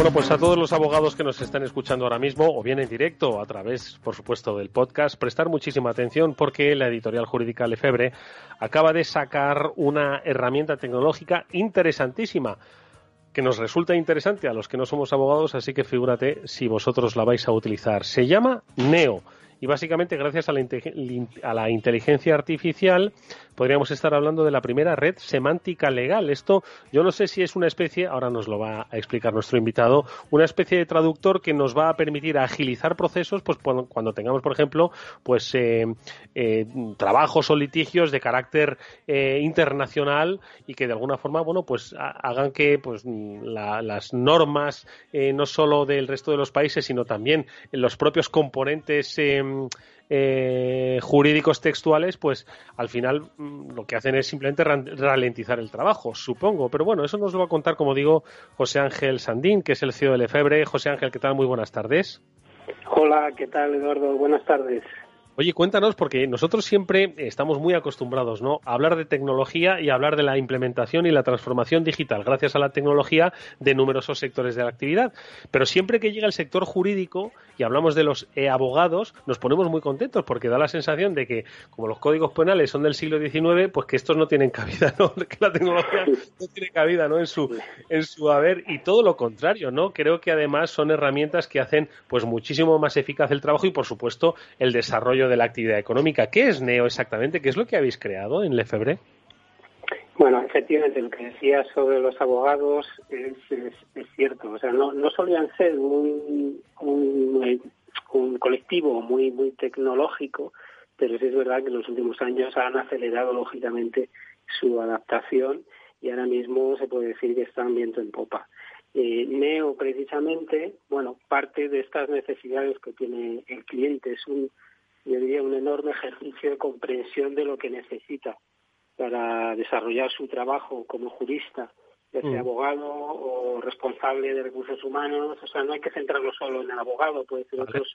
Bueno, pues a todos los abogados que nos están escuchando ahora mismo, o bien en directo, a través, por supuesto, del podcast, prestar muchísima atención porque la editorial jurídica Lefebvre acaba de sacar una herramienta tecnológica interesantísima que nos resulta interesante a los que no somos abogados, así que figúrate si vosotros la vais a utilizar. Se llama Neo. Y básicamente, gracias a la, a la inteligencia artificial, podríamos estar hablando de la primera red semántica legal. Esto, yo no sé si es una especie, ahora nos lo va a explicar nuestro invitado, una especie de traductor que nos va a permitir agilizar procesos, pues cuando, tengamos, por ejemplo, pues eh, eh, trabajos o litigios de carácter eh, internacional y que de alguna forma, bueno, pues ha- hagan que pues la- las normas eh, no solo del resto de los países, sino también los propios componentes eh, eh, jurídicos textuales, pues al final mm, lo que hacen es simplemente ralentizar el trabajo, supongo. Pero bueno, eso nos lo va a contar, como digo, José Ángel Sandín, que es el CEO de Lefebvre. José Ángel, ¿qué tal? Muy buenas tardes. Hola, ¿qué tal, Eduardo? Buenas tardes. Oye, cuéntanos, porque nosotros siempre estamos muy acostumbrados ¿no? a hablar de tecnología y a hablar de la implementación y la transformación digital, gracias a la tecnología, de numerosos sectores de la actividad. Pero siempre que llega el sector jurídico y hablamos de los eh, abogados, nos ponemos muy contentos porque da la sensación de que, como los códigos penales son del siglo XIX, pues que estos no tienen cabida, ¿no? que la tecnología no tiene cabida ¿no? en, su, en su haber y todo lo contrario, ¿no? Creo que además son herramientas que hacen pues muchísimo más eficaz el trabajo y, por supuesto, el desarrollo de la actividad económica. ¿Qué es NEO exactamente? ¿Qué es lo que habéis creado en Lefebvre? Bueno, efectivamente, lo que decías sobre los abogados es, cierto. O sea, no, no solían ser un, un, colectivo muy, muy tecnológico, pero sí es verdad que en los últimos años han acelerado, lógicamente, su adaptación y ahora mismo se puede decir que están viento en popa. Eh, Neo, precisamente, bueno, parte de estas necesidades que tiene el cliente es un yo diría, un enorme ejercicio de comprensión de lo que necesita para desarrollar su trabajo como jurista, ya sea mm. abogado o responsable de recursos humanos. O sea, no hay que centrarlo solo en el abogado, puede ser otros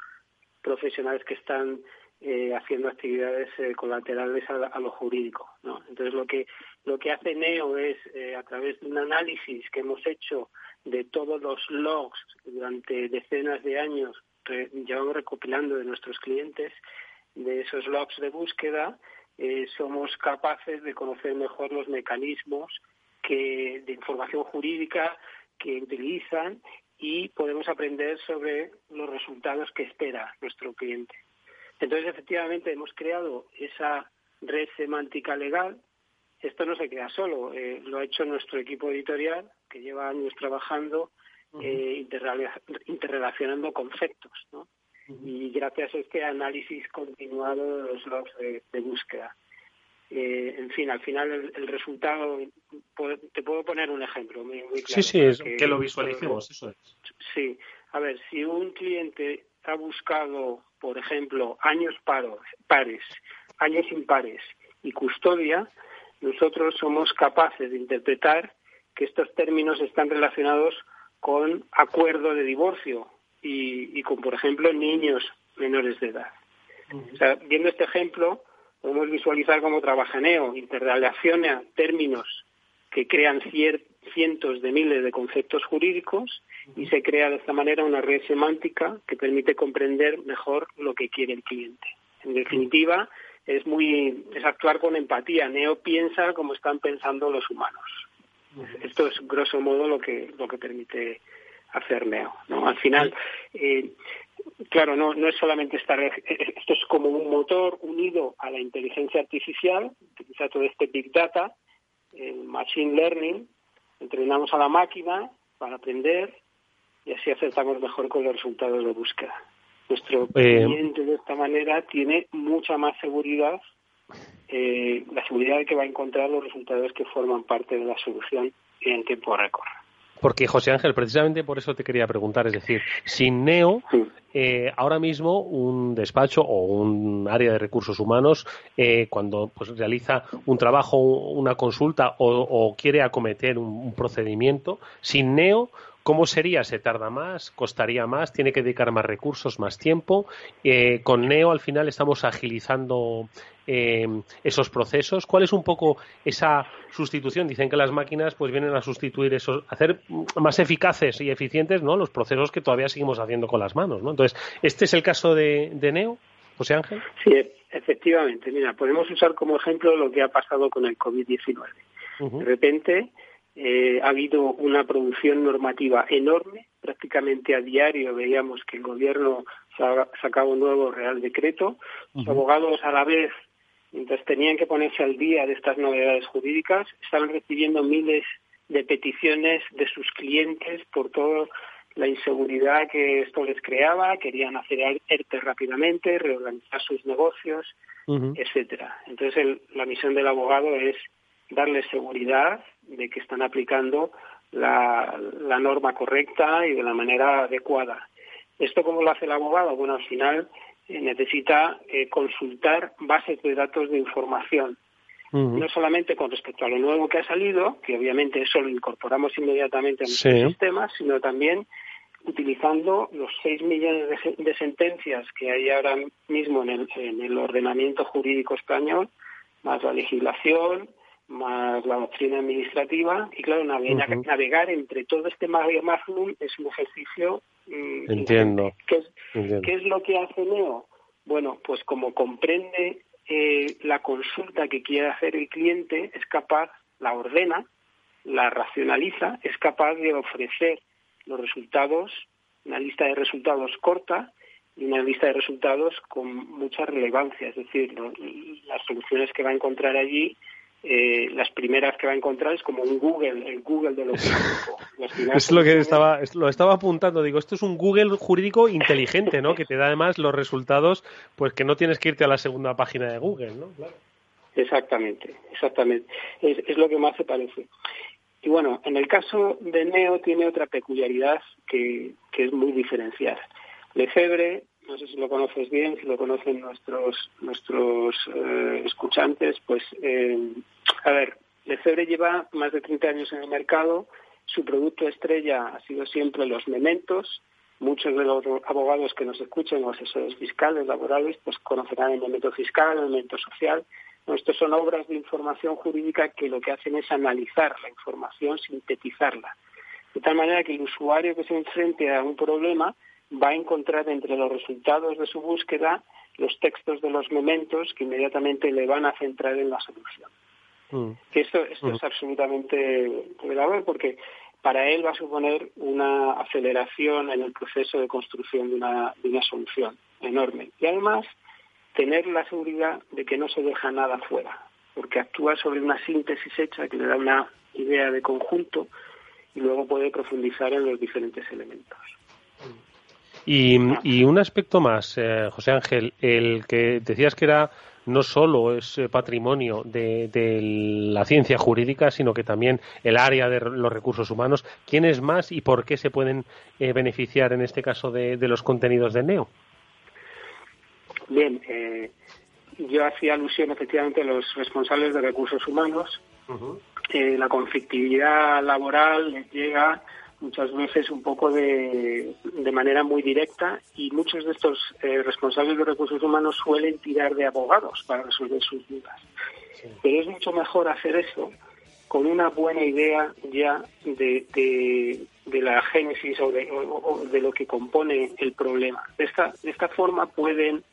profesionales que están eh, haciendo actividades eh, colaterales a, lo jurídico. ¿no? Entonces, lo que, lo que hace NEO es, eh, a través de un análisis que hemos hecho de todos los logs durante decenas de años llevamos recopilando de nuestros clientes, de esos logs de búsqueda, eh, somos capaces de conocer mejor los mecanismos que, de información jurídica que utilizan y podemos aprender sobre los resultados que espera nuestro cliente. Entonces, efectivamente, hemos creado esa red semántica legal. Esto no se crea solo, eh, lo ha hecho nuestro equipo editorial, que lleva años trabajando eh, interrelacionando conceptos, ¿no? Y gracias a este análisis continuado de los logs de, búsqueda. Eh, en fin, al final el, resultado, te puedo poner un ejemplo muy, claro. Sí, sí, es, que, lo visualicemos, eso es. Sí, a ver, si un cliente ha buscado, por ejemplo, años paros, pares, años impares y custodia, nosotros somos capaces de interpretar que estos términos están relacionados con acuerdo de divorcio y, con, por ejemplo, niños menores de edad. viendo este ejemplo, podemos visualizar cómo trabaja NEO, interrelaciona términos que crean cientos de miles de conceptos jurídicos y se crea de esta manera una red semántica que permite comprender mejor lo que quiere el cliente. En definitiva, es muy es actuar con empatía. Neo piensa como están pensando los humanos. Esto es grosso modo lo que lo que permite hacer Neo. ¿no? Al final, eh, claro, no, no es solamente estar. Esto es como un motor unido a la inteligencia artificial, utiliza todo este big data, el machine learning, entrenamos a la máquina para aprender y así acertamos mejor con los resultados de búsqueda. Nuestro eh, cliente de esta manera tiene mucha más seguridad eh, la seguridad de que va a encontrar los resultados que forman parte de la solución en tiempo récord. Porque, José Ángel, precisamente por eso te quería preguntar, es decir, sin Neo, eh, ahora mismo un despacho o un área de recursos humanos, eh, cuando pues, realiza un trabajo, una consulta o, quiere acometer un, procedimiento, sin Neo, ¿Cómo sería? ¿Se tarda más? ¿Costaría más? ¿Tiene que dedicar más recursos, más tiempo? Eh, con Neo al final estamos agilizando eh, esos procesos. ¿Cuál es un poco esa sustitución? Dicen que las máquinas pues vienen a sustituir esos, hacer más eficaces y eficientes ¿no? los procesos que todavía seguimos haciendo con las manos. ¿no? Entonces, ¿este es el caso de, Neo, José Ángel? Sí, efectivamente. Mira, podemos usar como ejemplo lo que ha pasado con el COVID-19. De repente eh, ha habido una producción normativa enorme, prácticamente a diario veíamos que el gobierno sacaba un nuevo Real Decreto, los abogados a la vez, mientras tenían que ponerse al día de estas novedades jurídicas, estaban recibiendo miles de peticiones de sus clientes por toda la inseguridad que esto les creaba, querían hacer ERTE rápidamente, reorganizar sus negocios, etcétera. Entonces la misión del abogado es darles seguridad de que están aplicando la, norma correcta y de la manera adecuada. ¿Esto cómo lo hace el abogado? Bueno, al final eh, necesita eh, consultar bases de datos de información. No solamente con respecto a lo nuevo que ha salido, que obviamente eso lo incorporamos inmediatamente a nuestros sistemas, sino también utilizando los 6 millones de, de sentencias que hay ahora mismo en el, en el ordenamiento jurídico español, más la legislación, más la doctrina administrativa y claro navegar, navegar entre todo este mare magnum es un ejercicio mm, Entiendo. ¿Qué es, Entiendo. ¿Qué es lo que hace Neo? Bueno, pues como comprende eh, la consulta que quiere hacer el cliente, es capaz, la ordena, la racionaliza, es capaz de ofrecer los resultados, una lista de resultados corta y una lista de resultados con mucha relevancia. Es decir, las soluciones que va a encontrar allí, eh, las primeras que va a encontrar es como un Google, el Google de lo jurídico. Es lo que estaba, es- lo estaba apuntando. Digo, esto es un Google jurídico inteligente, ¿no? Que te da además los resultados, pues que no tienes que irte a la segunda página de Google, ¿no? Claro. Exactamente, exactamente. Es, es lo que más se parece. Y bueno, en el caso de Neo tiene otra peculiaridad que, que es muy diferencial. Lefebvre, no sé si lo conoces bien, si lo conocen nuestros nuestros eh, escuchantes, pues eh, a ver, Lefebvre lleva más de 30 años en el mercado. Su producto estrella ha sido siempre los mementos. Muchos de los abogados que nos escuchen o asesores fiscales, laborales, pues conocerán el memento fiscal, el memento social. No, Estos son obras de información jurídica que lo que hacen es analizar la información, sintetizarla. De tal manera que el usuario que se enfrente a un problema va a encontrar entre los resultados de su búsqueda los textos de los mementos que inmediatamente le van a centrar en la solución. Que esto, esto es absolutamente revelador porque para él va a suponer una aceleración en el proceso de construcción de una, de una solución enorme. Y además, tener la seguridad de que no se deja nada fuera, porque actúa sobre una síntesis hecha que le da una idea de conjunto y luego puede profundizar en los diferentes elementos. Y, y un aspecto más, eh, José Ángel, el que decías que era no solo es eh, patrimonio de, de la ciencia jurídica, sino que también el área de los recursos humanos. ¿Quién es más y por qué se pueden eh, beneficiar en este caso de, de los contenidos de Neo? Bien, eh, yo hacía alusión efectivamente a los responsables de recursos humanos. Eh, la conflictividad laboral les llega muchas veces un poco de, de manera muy directa y muchos de estos eh, responsables de recursos humanos suelen tirar de abogados para resolver sus dudas. Pero es mucho mejor hacer eso con una buena idea ya de, de, de la génesis o de, o- de lo que compone el problema. De esta, de esta forma pueden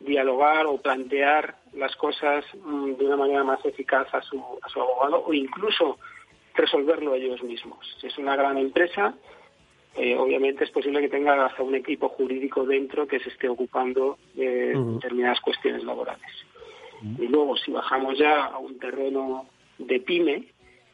dialogar o plantear las cosas mm, de una manera más eficaz a su, a su abogado o incluso resolverlo ellos mismos. Si es una gran empresa, eh, obviamente es posible que tenga hasta un equipo jurídico dentro que se esté ocupando de determinadas cuestiones laborales. Y luego, si bajamos ya a un terreno de pyme,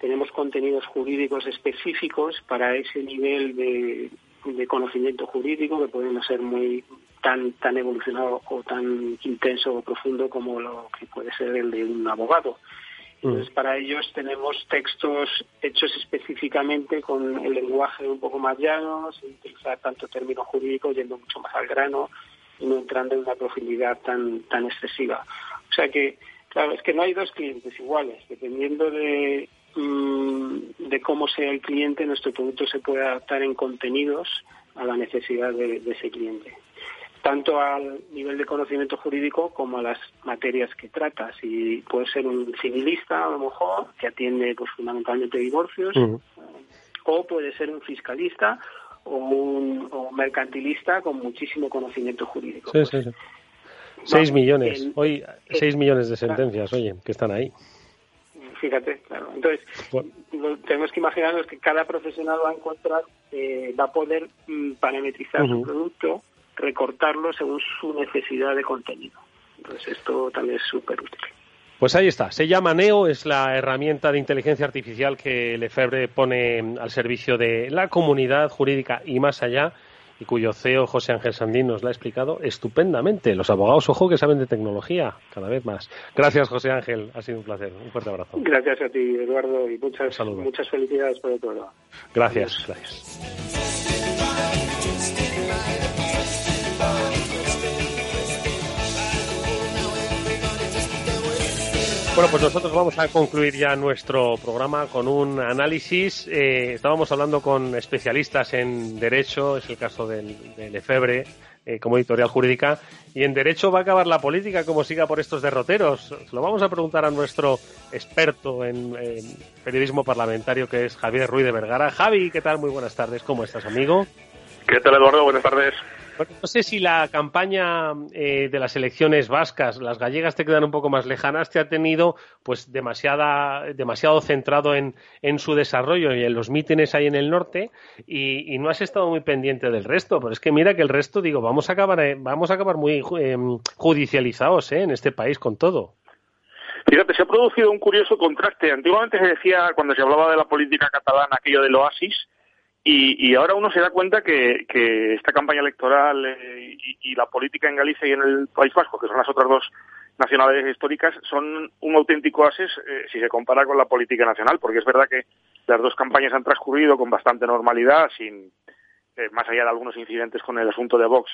tenemos contenidos jurídicos específicos para ese nivel de, de conocimiento jurídico que pueden no ser muy tan tan evolucionado o tan intenso o profundo como lo que puede ser el de un abogado. Entonces, para ellos tenemos textos hechos específicamente con el lenguaje un poco más llano, sin utilizar tanto término jurídico, yendo mucho más al grano y no entrando en una profundidad tan, tan excesiva. O sea que, claro, es que no hay dos clientes iguales. Dependiendo de, mm, de cómo sea el cliente, nuestro producto se puede adaptar en contenidos a la necesidad de, de ese cliente tanto al nivel de conocimiento jurídico como a las materias que trata. Si puede ser un civilista, a lo mejor, que atiende pues fundamentalmente divorcios, o puede ser un fiscalista o un, o un mercantilista con muchísimo conocimiento jurídico. Sí, sí, sí. Seis millones. el- Hoy, seis millones de sentencias, oye, que están ahí. Fíjate, claro. Entonces, Bueno. lo- tenemos que imaginarnos que cada profesional va a encontrar, eh, va a poder mm, parametrizar su producto, recortarlo según su necesidad de contenido. Entonces, esto también es súper útil. Pues ahí está. Se llama Neo, es la herramienta de inteligencia artificial que Lefebvre pone al servicio de la comunidad jurídica y más allá, y cuyo CEO José Ángel Sandín nos la ha explicado estupendamente. Los abogados, ojo, que saben de tecnología, cada vez más. Gracias, José Ángel. Ha sido un placer. Un fuerte abrazo. Gracias a ti, Eduardo, y muchas, muchas felicidades por el programa. Gracias, gracias. Bueno, pues nosotros vamos a concluir ya nuestro programa con un análisis. Eh, estábamos hablando con especialistas en Derecho, es el caso del, Efebre, eh, como editorial jurídica, y en Derecho va a acabar la política como siga por estos derroteros. Lo vamos a preguntar a nuestro experto en, en periodismo parlamentario, que es Javier Ruiz de Vergara. Javi, ¿qué tal? Muy buenas tardes. ¿Cómo estás, amigo? ¿Qué tal, Eduardo? Buenas tardes. No sé si la campaña eh, de las elecciones vascas, las gallegas te quedan un poco más lejanas, te ha tenido pues demasiada, demasiado centrado en, en su desarrollo y en los mítines ahí en el norte y, no has estado muy pendiente del resto. Pero es que mira que el resto, digo, vamos a acabar, eh, vamos a acabar muy eh, judicializados en este país con todo. Fíjate, se ha producido un curioso contraste. Antiguamente se decía, cuando se hablaba de la política catalana, aquello del oasis, y, y ahora uno se da cuenta que, que esta campaña electoral eh, y, y la política en Galicia y en el País Vasco, que son las otras dos nacionalidades históricas, son un auténtico oasis eh, si se compara con la política nacional, porque es verdad que las dos campañas han transcurrido con bastante normalidad, sin eh, más allá de algunos incidentes con el asunto de Vox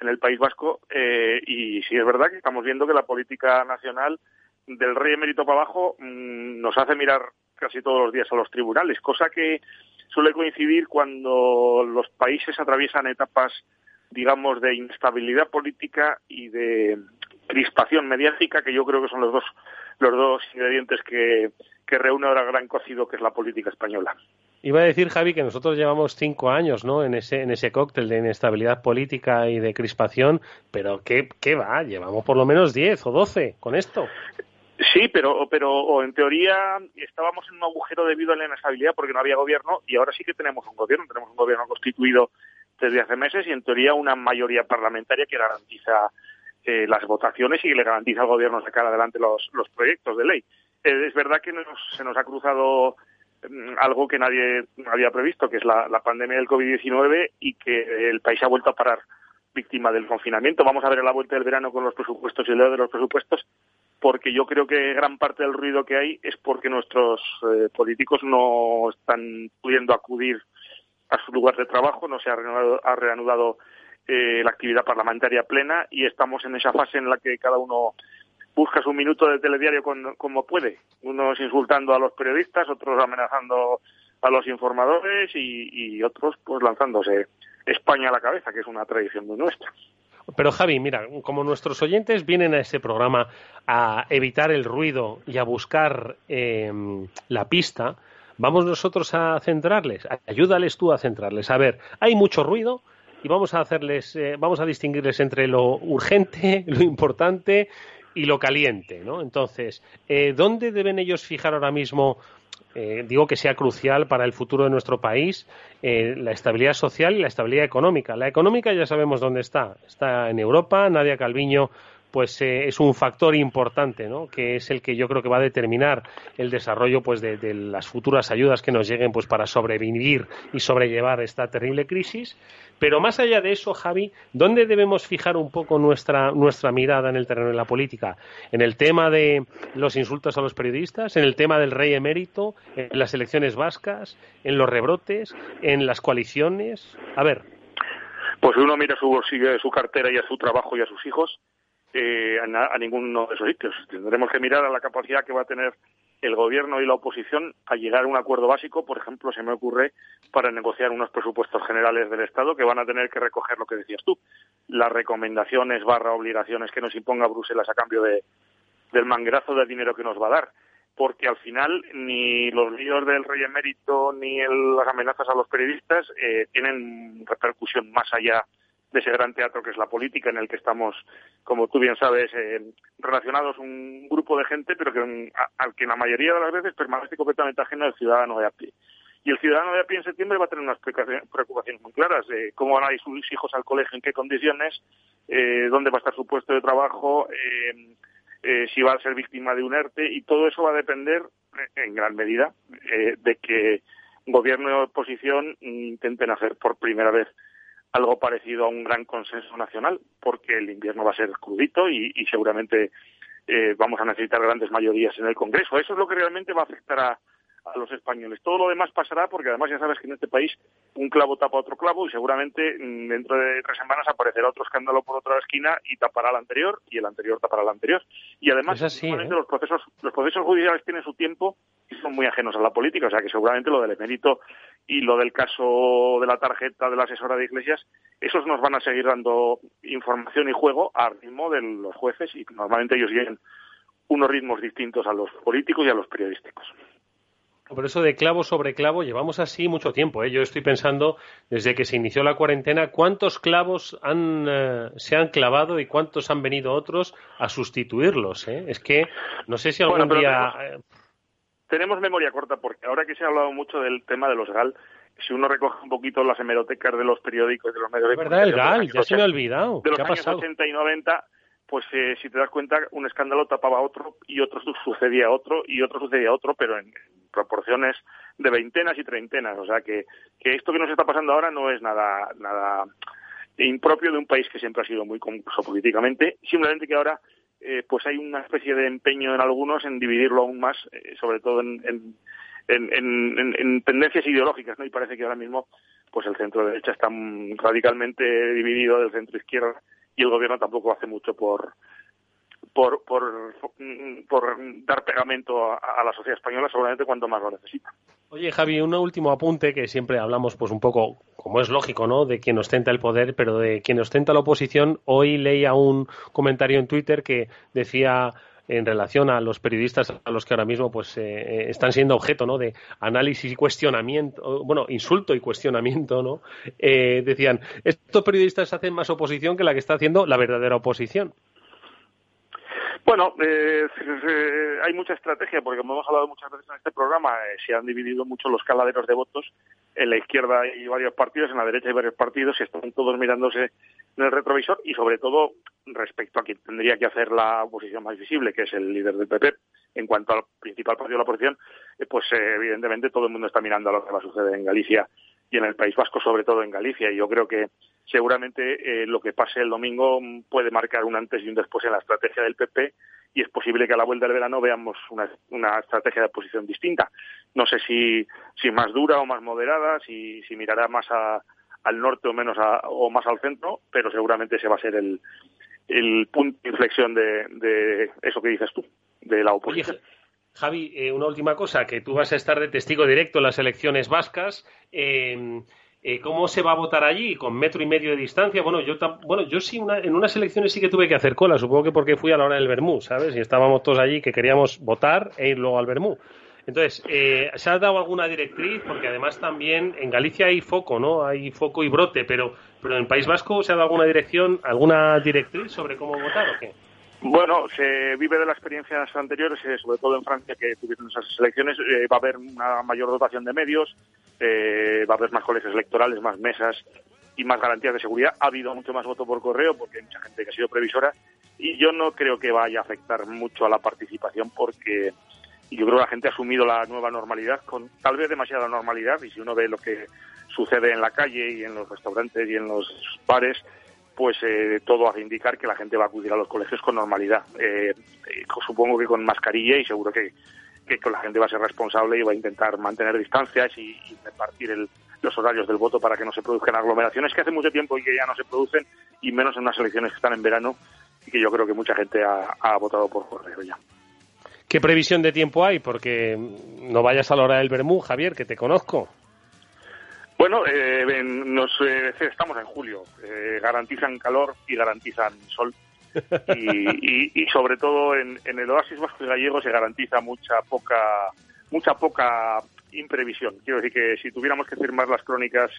en el País Vasco, eh, y sí es verdad que estamos viendo que la política nacional del rey emérito para abajo mmm, nos hace mirar casi todos los días a los tribunales, cosa que suele coincidir cuando los países atraviesan etapas, digamos, de inestabilidad política y de crispación mediática, que yo creo que son los dos, los dos ingredientes que, que reúne ahora gran cocido, que es la política española. Iba a decir, Javi, que nosotros llevamos cinco años ¿no? en, ese, en ese cóctel de inestabilidad política y de crispación, pero ¿qué, qué va? Llevamos por lo menos diez o doce con esto. Sí, pero, pero en teoría estábamos en un agujero debido a la inestabilidad porque no había gobierno y ahora sí que tenemos un gobierno. Tenemos un gobierno constituido desde hace meses y en teoría una mayoría parlamentaria que garantiza eh, las votaciones y le garantiza al gobierno sacar adelante los, los proyectos de ley. Eh, es verdad que nos, se nos ha cruzado mm, algo que nadie había previsto, que es la, pandemia del COVID-19 y que el país ha vuelto a parar víctima del confinamiento. Vamos a ver la vuelta del verano con los presupuestos y el leo de los presupuestos porque yo creo que gran parte del ruido que hay es porque nuestros eh, políticos no están pudiendo acudir a su lugar de trabajo, no se ha reanudado, ha reanudado eh, la actividad parlamentaria plena y estamos en esa fase en la que cada uno busca su minuto de telediario con, como puede, unos insultando a los periodistas, otros amenazando a los informadores y, y otros pues lanzándose España a la cabeza, que es una tradición muy nuestra. Pero Javi, mira, como nuestros oyentes vienen a ese programa a evitar el ruido y a buscar eh, la pista, vamos nosotros a centrarles, ayúdales tú a centrarles. A ver, hay mucho ruido y vamos a hacerles, eh, vamos a distinguirles entre lo urgente, lo importante y lo caliente, ¿no? Entonces, eh, ¿dónde deben ellos fijar ahora mismo eh, digo que sea crucial para el futuro de nuestro país eh, la estabilidad social y la estabilidad económica. La económica ya sabemos dónde está. Está en Europa. Nadia Calviño pues eh, es un factor importante, ¿no? Que es el que yo creo que va a determinar el desarrollo, pues, de, de, las futuras ayudas que nos lleguen, pues, para sobrevivir y sobrellevar esta terrible crisis. Pero más allá de eso, Javi, ¿dónde debemos fijar un poco nuestra nuestra mirada en el terreno de la política? En el tema de los insultos a los periodistas, en el tema del rey emérito, en las elecciones vascas, en los rebrotes, en las coaliciones. A ver. Pues uno mira su bolsillo, su cartera y a su trabajo y a sus hijos eh, a, a, ninguno de esos sitios. Tendremos que mirar a la capacidad que va a tener el gobierno y la oposición a llegar a un acuerdo básico, por ejemplo, se me ocurre para negociar unos presupuestos generales del Estado que van a tener que recoger lo que decías tú, las recomendaciones barra obligaciones que nos imponga Bruselas a cambio de, del manguerazo de dinero que nos va a dar porque al final ni los líos del rey emérito ni el, las amenazas a los periodistas eh, tienen repercusión más allá de ese gran teatro que es la política, en el que estamos, como tú bien sabes, eh, relacionados un grupo de gente, pero que a, al que la mayoría de las veces permanece completamente ajeno al ciudadano de a pie. Y el ciudadano de a pie en septiembre va a tener unas preocupaciones muy claras de cómo van a ir sus hijos al colegio, en qué condiciones, eh, dónde va a estar su puesto de trabajo, eh, eh, si va a ser víctima de un ERTE, y todo eso va a depender, en gran medida, eh, de que gobierno y oposición intenten hacer por primera vez algo parecido a un gran consenso nacional, porque el invierno va a ser crudito y, y seguramente eh, vamos a necesitar grandes mayorías en el Congreso. Eso es lo que realmente va a afectar a, a los españoles. Todo lo demás pasará porque además ya sabes que en este país un clavo tapa otro clavo y seguramente mm, dentro de tres semanas aparecerá otro escándalo por otra esquina y tapará el anterior y el anterior tapará el anterior. Y además así, ¿eh? los procesos los procesos judiciales tienen su tiempo y son muy ajenos a la política, o sea que seguramente lo del emérito y lo del caso de la tarjeta de la asesora de Iglesias, esos nos van a seguir dando información y juego al ritmo de los jueces y normalmente ellos llegan unos ritmos distintos a los políticos y a los periodísticos. Por eso de clavo sobre clavo llevamos así mucho tiempo. ¿eh? Yo estoy pensando, desde que se inició la cuarentena, cuántos clavos han, eh, se han clavado y cuántos han venido otros a sustituirlos. ¿eh? Es que no sé si algún Bueno, día... tenemos- Tenemos memoria corta porque ahora que se ha hablado mucho del tema de los GAL, si uno recoge un poquito las hemerotecas de los periódicos, de los medios de verdad, el GAL, los ya se me ha 80, olvidado. de los ¿Qué ha años pasado? 80 y 90, pues eh, si te das cuenta, un escándalo tapaba a otro y otro su- sucedía a otro y otro sucedía a otro, pero en proporciones de veintenas y treintenas. O sea que, que esto que nos está pasando ahora no es nada, nada impropio de un país que siempre ha sido muy convulso políticamente, simplemente que ahora eh, pues hay una especie de empeño en algunos en dividirlo aún más, eh, sobre todo en, en, en, en- en- en tendencias ideológicas, ¿no? Y parece que ahora mismo pues el centro derecha está radicalmente dividido del centro izquierda y el gobierno tampoco hace mucho por por por, por dar pegamento a, la sociedad española seguramente cuanto más lo necesita. Oye, Javi, un último apunte que siempre hablamos, pues un poco, como es lógico, ¿no? De quien ostenta el poder, pero de quien ostenta la oposición. Hoy leía un comentario en Twitter que decía en relación a los periodistas a los que ahora mismo pues eh, eh, están siendo objeto no de análisis y cuestionamiento bueno insulto y cuestionamiento no Eh, decían estos periodistas hacen más oposición que la que está haciendo la verdadera oposición Bueno, eh, eh, hay mucha estrategia, porque como hemos hablado muchas veces en este programa, eh, se han dividido mucho los caladeros de votos. En la izquierda hay varios partidos, en la derecha hay varios partidos, y están todos mirándose en el retrovisor y, sobre todo, respecto a quien tendría que hacer la oposición más visible, que es el líder del PP, en cuanto al principal partido de la oposición, eh, pues eh, evidentemente todo el mundo está mirando a lo que va a suceder en Galicia y en el País Vasco, sobre todo en Galicia. Y yo creo que seguramente eh, lo que pase el domingo puede marcar un antes y un después en la estrategia del PP y es posible que a la vuelta del verano veamos una, una estrategia de oposición distinta. No sé si, si más dura o más moderada, si, si mirará más a- al norte o menos a- o más al centro, pero seguramente ese va a ser el, el punto de inflexión de, de eso que dices tú, de la oposición. Javi, eh, una última cosa, que tú vas a estar de testigo directo en las elecciones vascas. eh, eh, ¿Cómo se va a votar allí? ¿Con metro y medio de distancia? Bueno, yo bueno, yo sí, una- en unas elecciones sí que tuve que hacer cola, supongo que porque fui a la hora del Bermú, ¿sabes? Y estábamos todos allí que queríamos votar e ir luego al Bermú. Entonces, eh, ¿se ha dado alguna directriz? Porque además también en Galicia hay foco, ¿no? Hay foco y brote, pero, pero en el País Vasco ¿se ha dado alguna dirección, alguna directriz sobre cómo votar o qué? Bueno, se vive de las experiencias anteriores, eh, sobre todo en Francia, que tuvieron esas elecciones. eh, va a haber una mayor dotación de medios, eh, va a haber más colegios electorales, más mesas y más garantías de seguridad. Ha habido mucho más voto por correo porque hay mucha gente que ha sido previsora y yo no creo que vaya a afectar mucho a la participación porque yo creo que la gente ha asumido la nueva normalidad con tal vez demasiada normalidad y si uno ve lo que sucede en la calle y en los restaurantes y en los bares, pues eh, todo hace indicar que la gente va a acudir a los colegios con normalidad. Eh, eh, supongo que con mascarilla y seguro que, que, la gente va a ser responsable y va a intentar mantener distancias y, repartir el- los horarios del voto para que no se produzcan aglomeraciones que hace mucho tiempo y que ya no se producen y menos en unas elecciones que están en verano y que yo creo que mucha gente ha, ha votado por correo ya. ¿Qué previsión de tiempo hay? Porque no vayas a la hora del Bermú, Javier, que te conozco. Bueno, eh, nos, eh, estamos en julio. Eh, garantizan calor y garantizan sol. Y, y- y sobre todo en, en el oasis vasco y gallego se garantiza mucha poca, mucha poca imprevisión. Quiero decir que si tuviéramos que firmar las crónicas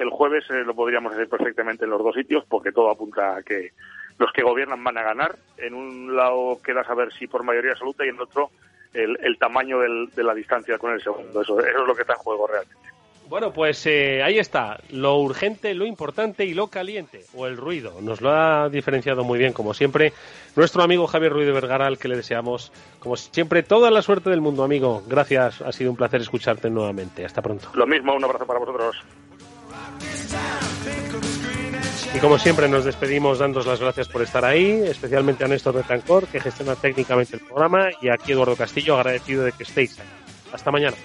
el jueves eh, lo podríamos hacer perfectamente en los dos sitios porque todo apunta a que los que gobiernan van a ganar. En un lado queda saber si por mayoría absoluta y en otro el, el tamaño del- de la distancia con el segundo. Eso, eso es lo que está en juego realmente. Bueno, pues eh, ahí está, lo urgente, lo importante y lo caliente, o el ruido. Nos lo ha diferenciado muy bien, como siempre, nuestro amigo Javier Ruiz de Vergara, al que le deseamos, como siempre, toda la suerte del mundo, amigo. Gracias, ha sido un placer escucharte nuevamente. Hasta pronto. Lo mismo, un abrazo para vosotros. Y como siempre, nos despedimos dándos las gracias por estar ahí, especialmente a Néstor Betancor, que gestiona técnicamente el programa, y aquí Eduardo Castillo, agradecido de que estéis ahí. Hasta mañana.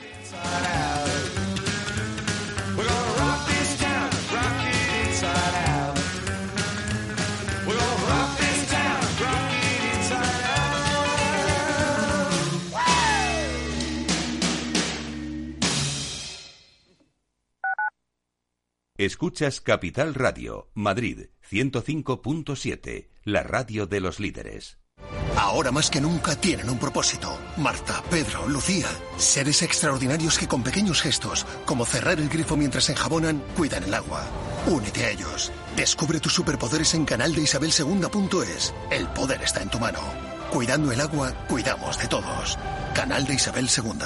Escuchas Capital Radio, Madrid 105.7, la radio de los líderes. Ahora más que nunca tienen un propósito. Marta, Pedro, Lucía, seres extraordinarios que con pequeños gestos, como cerrar el grifo mientras enjabonan, cuidan el agua. Únete a ellos. Descubre tus superpoderes en canal de Isabel El poder está en tu mano. Cuidando el agua, cuidamos de todos. Canal de Isabel II.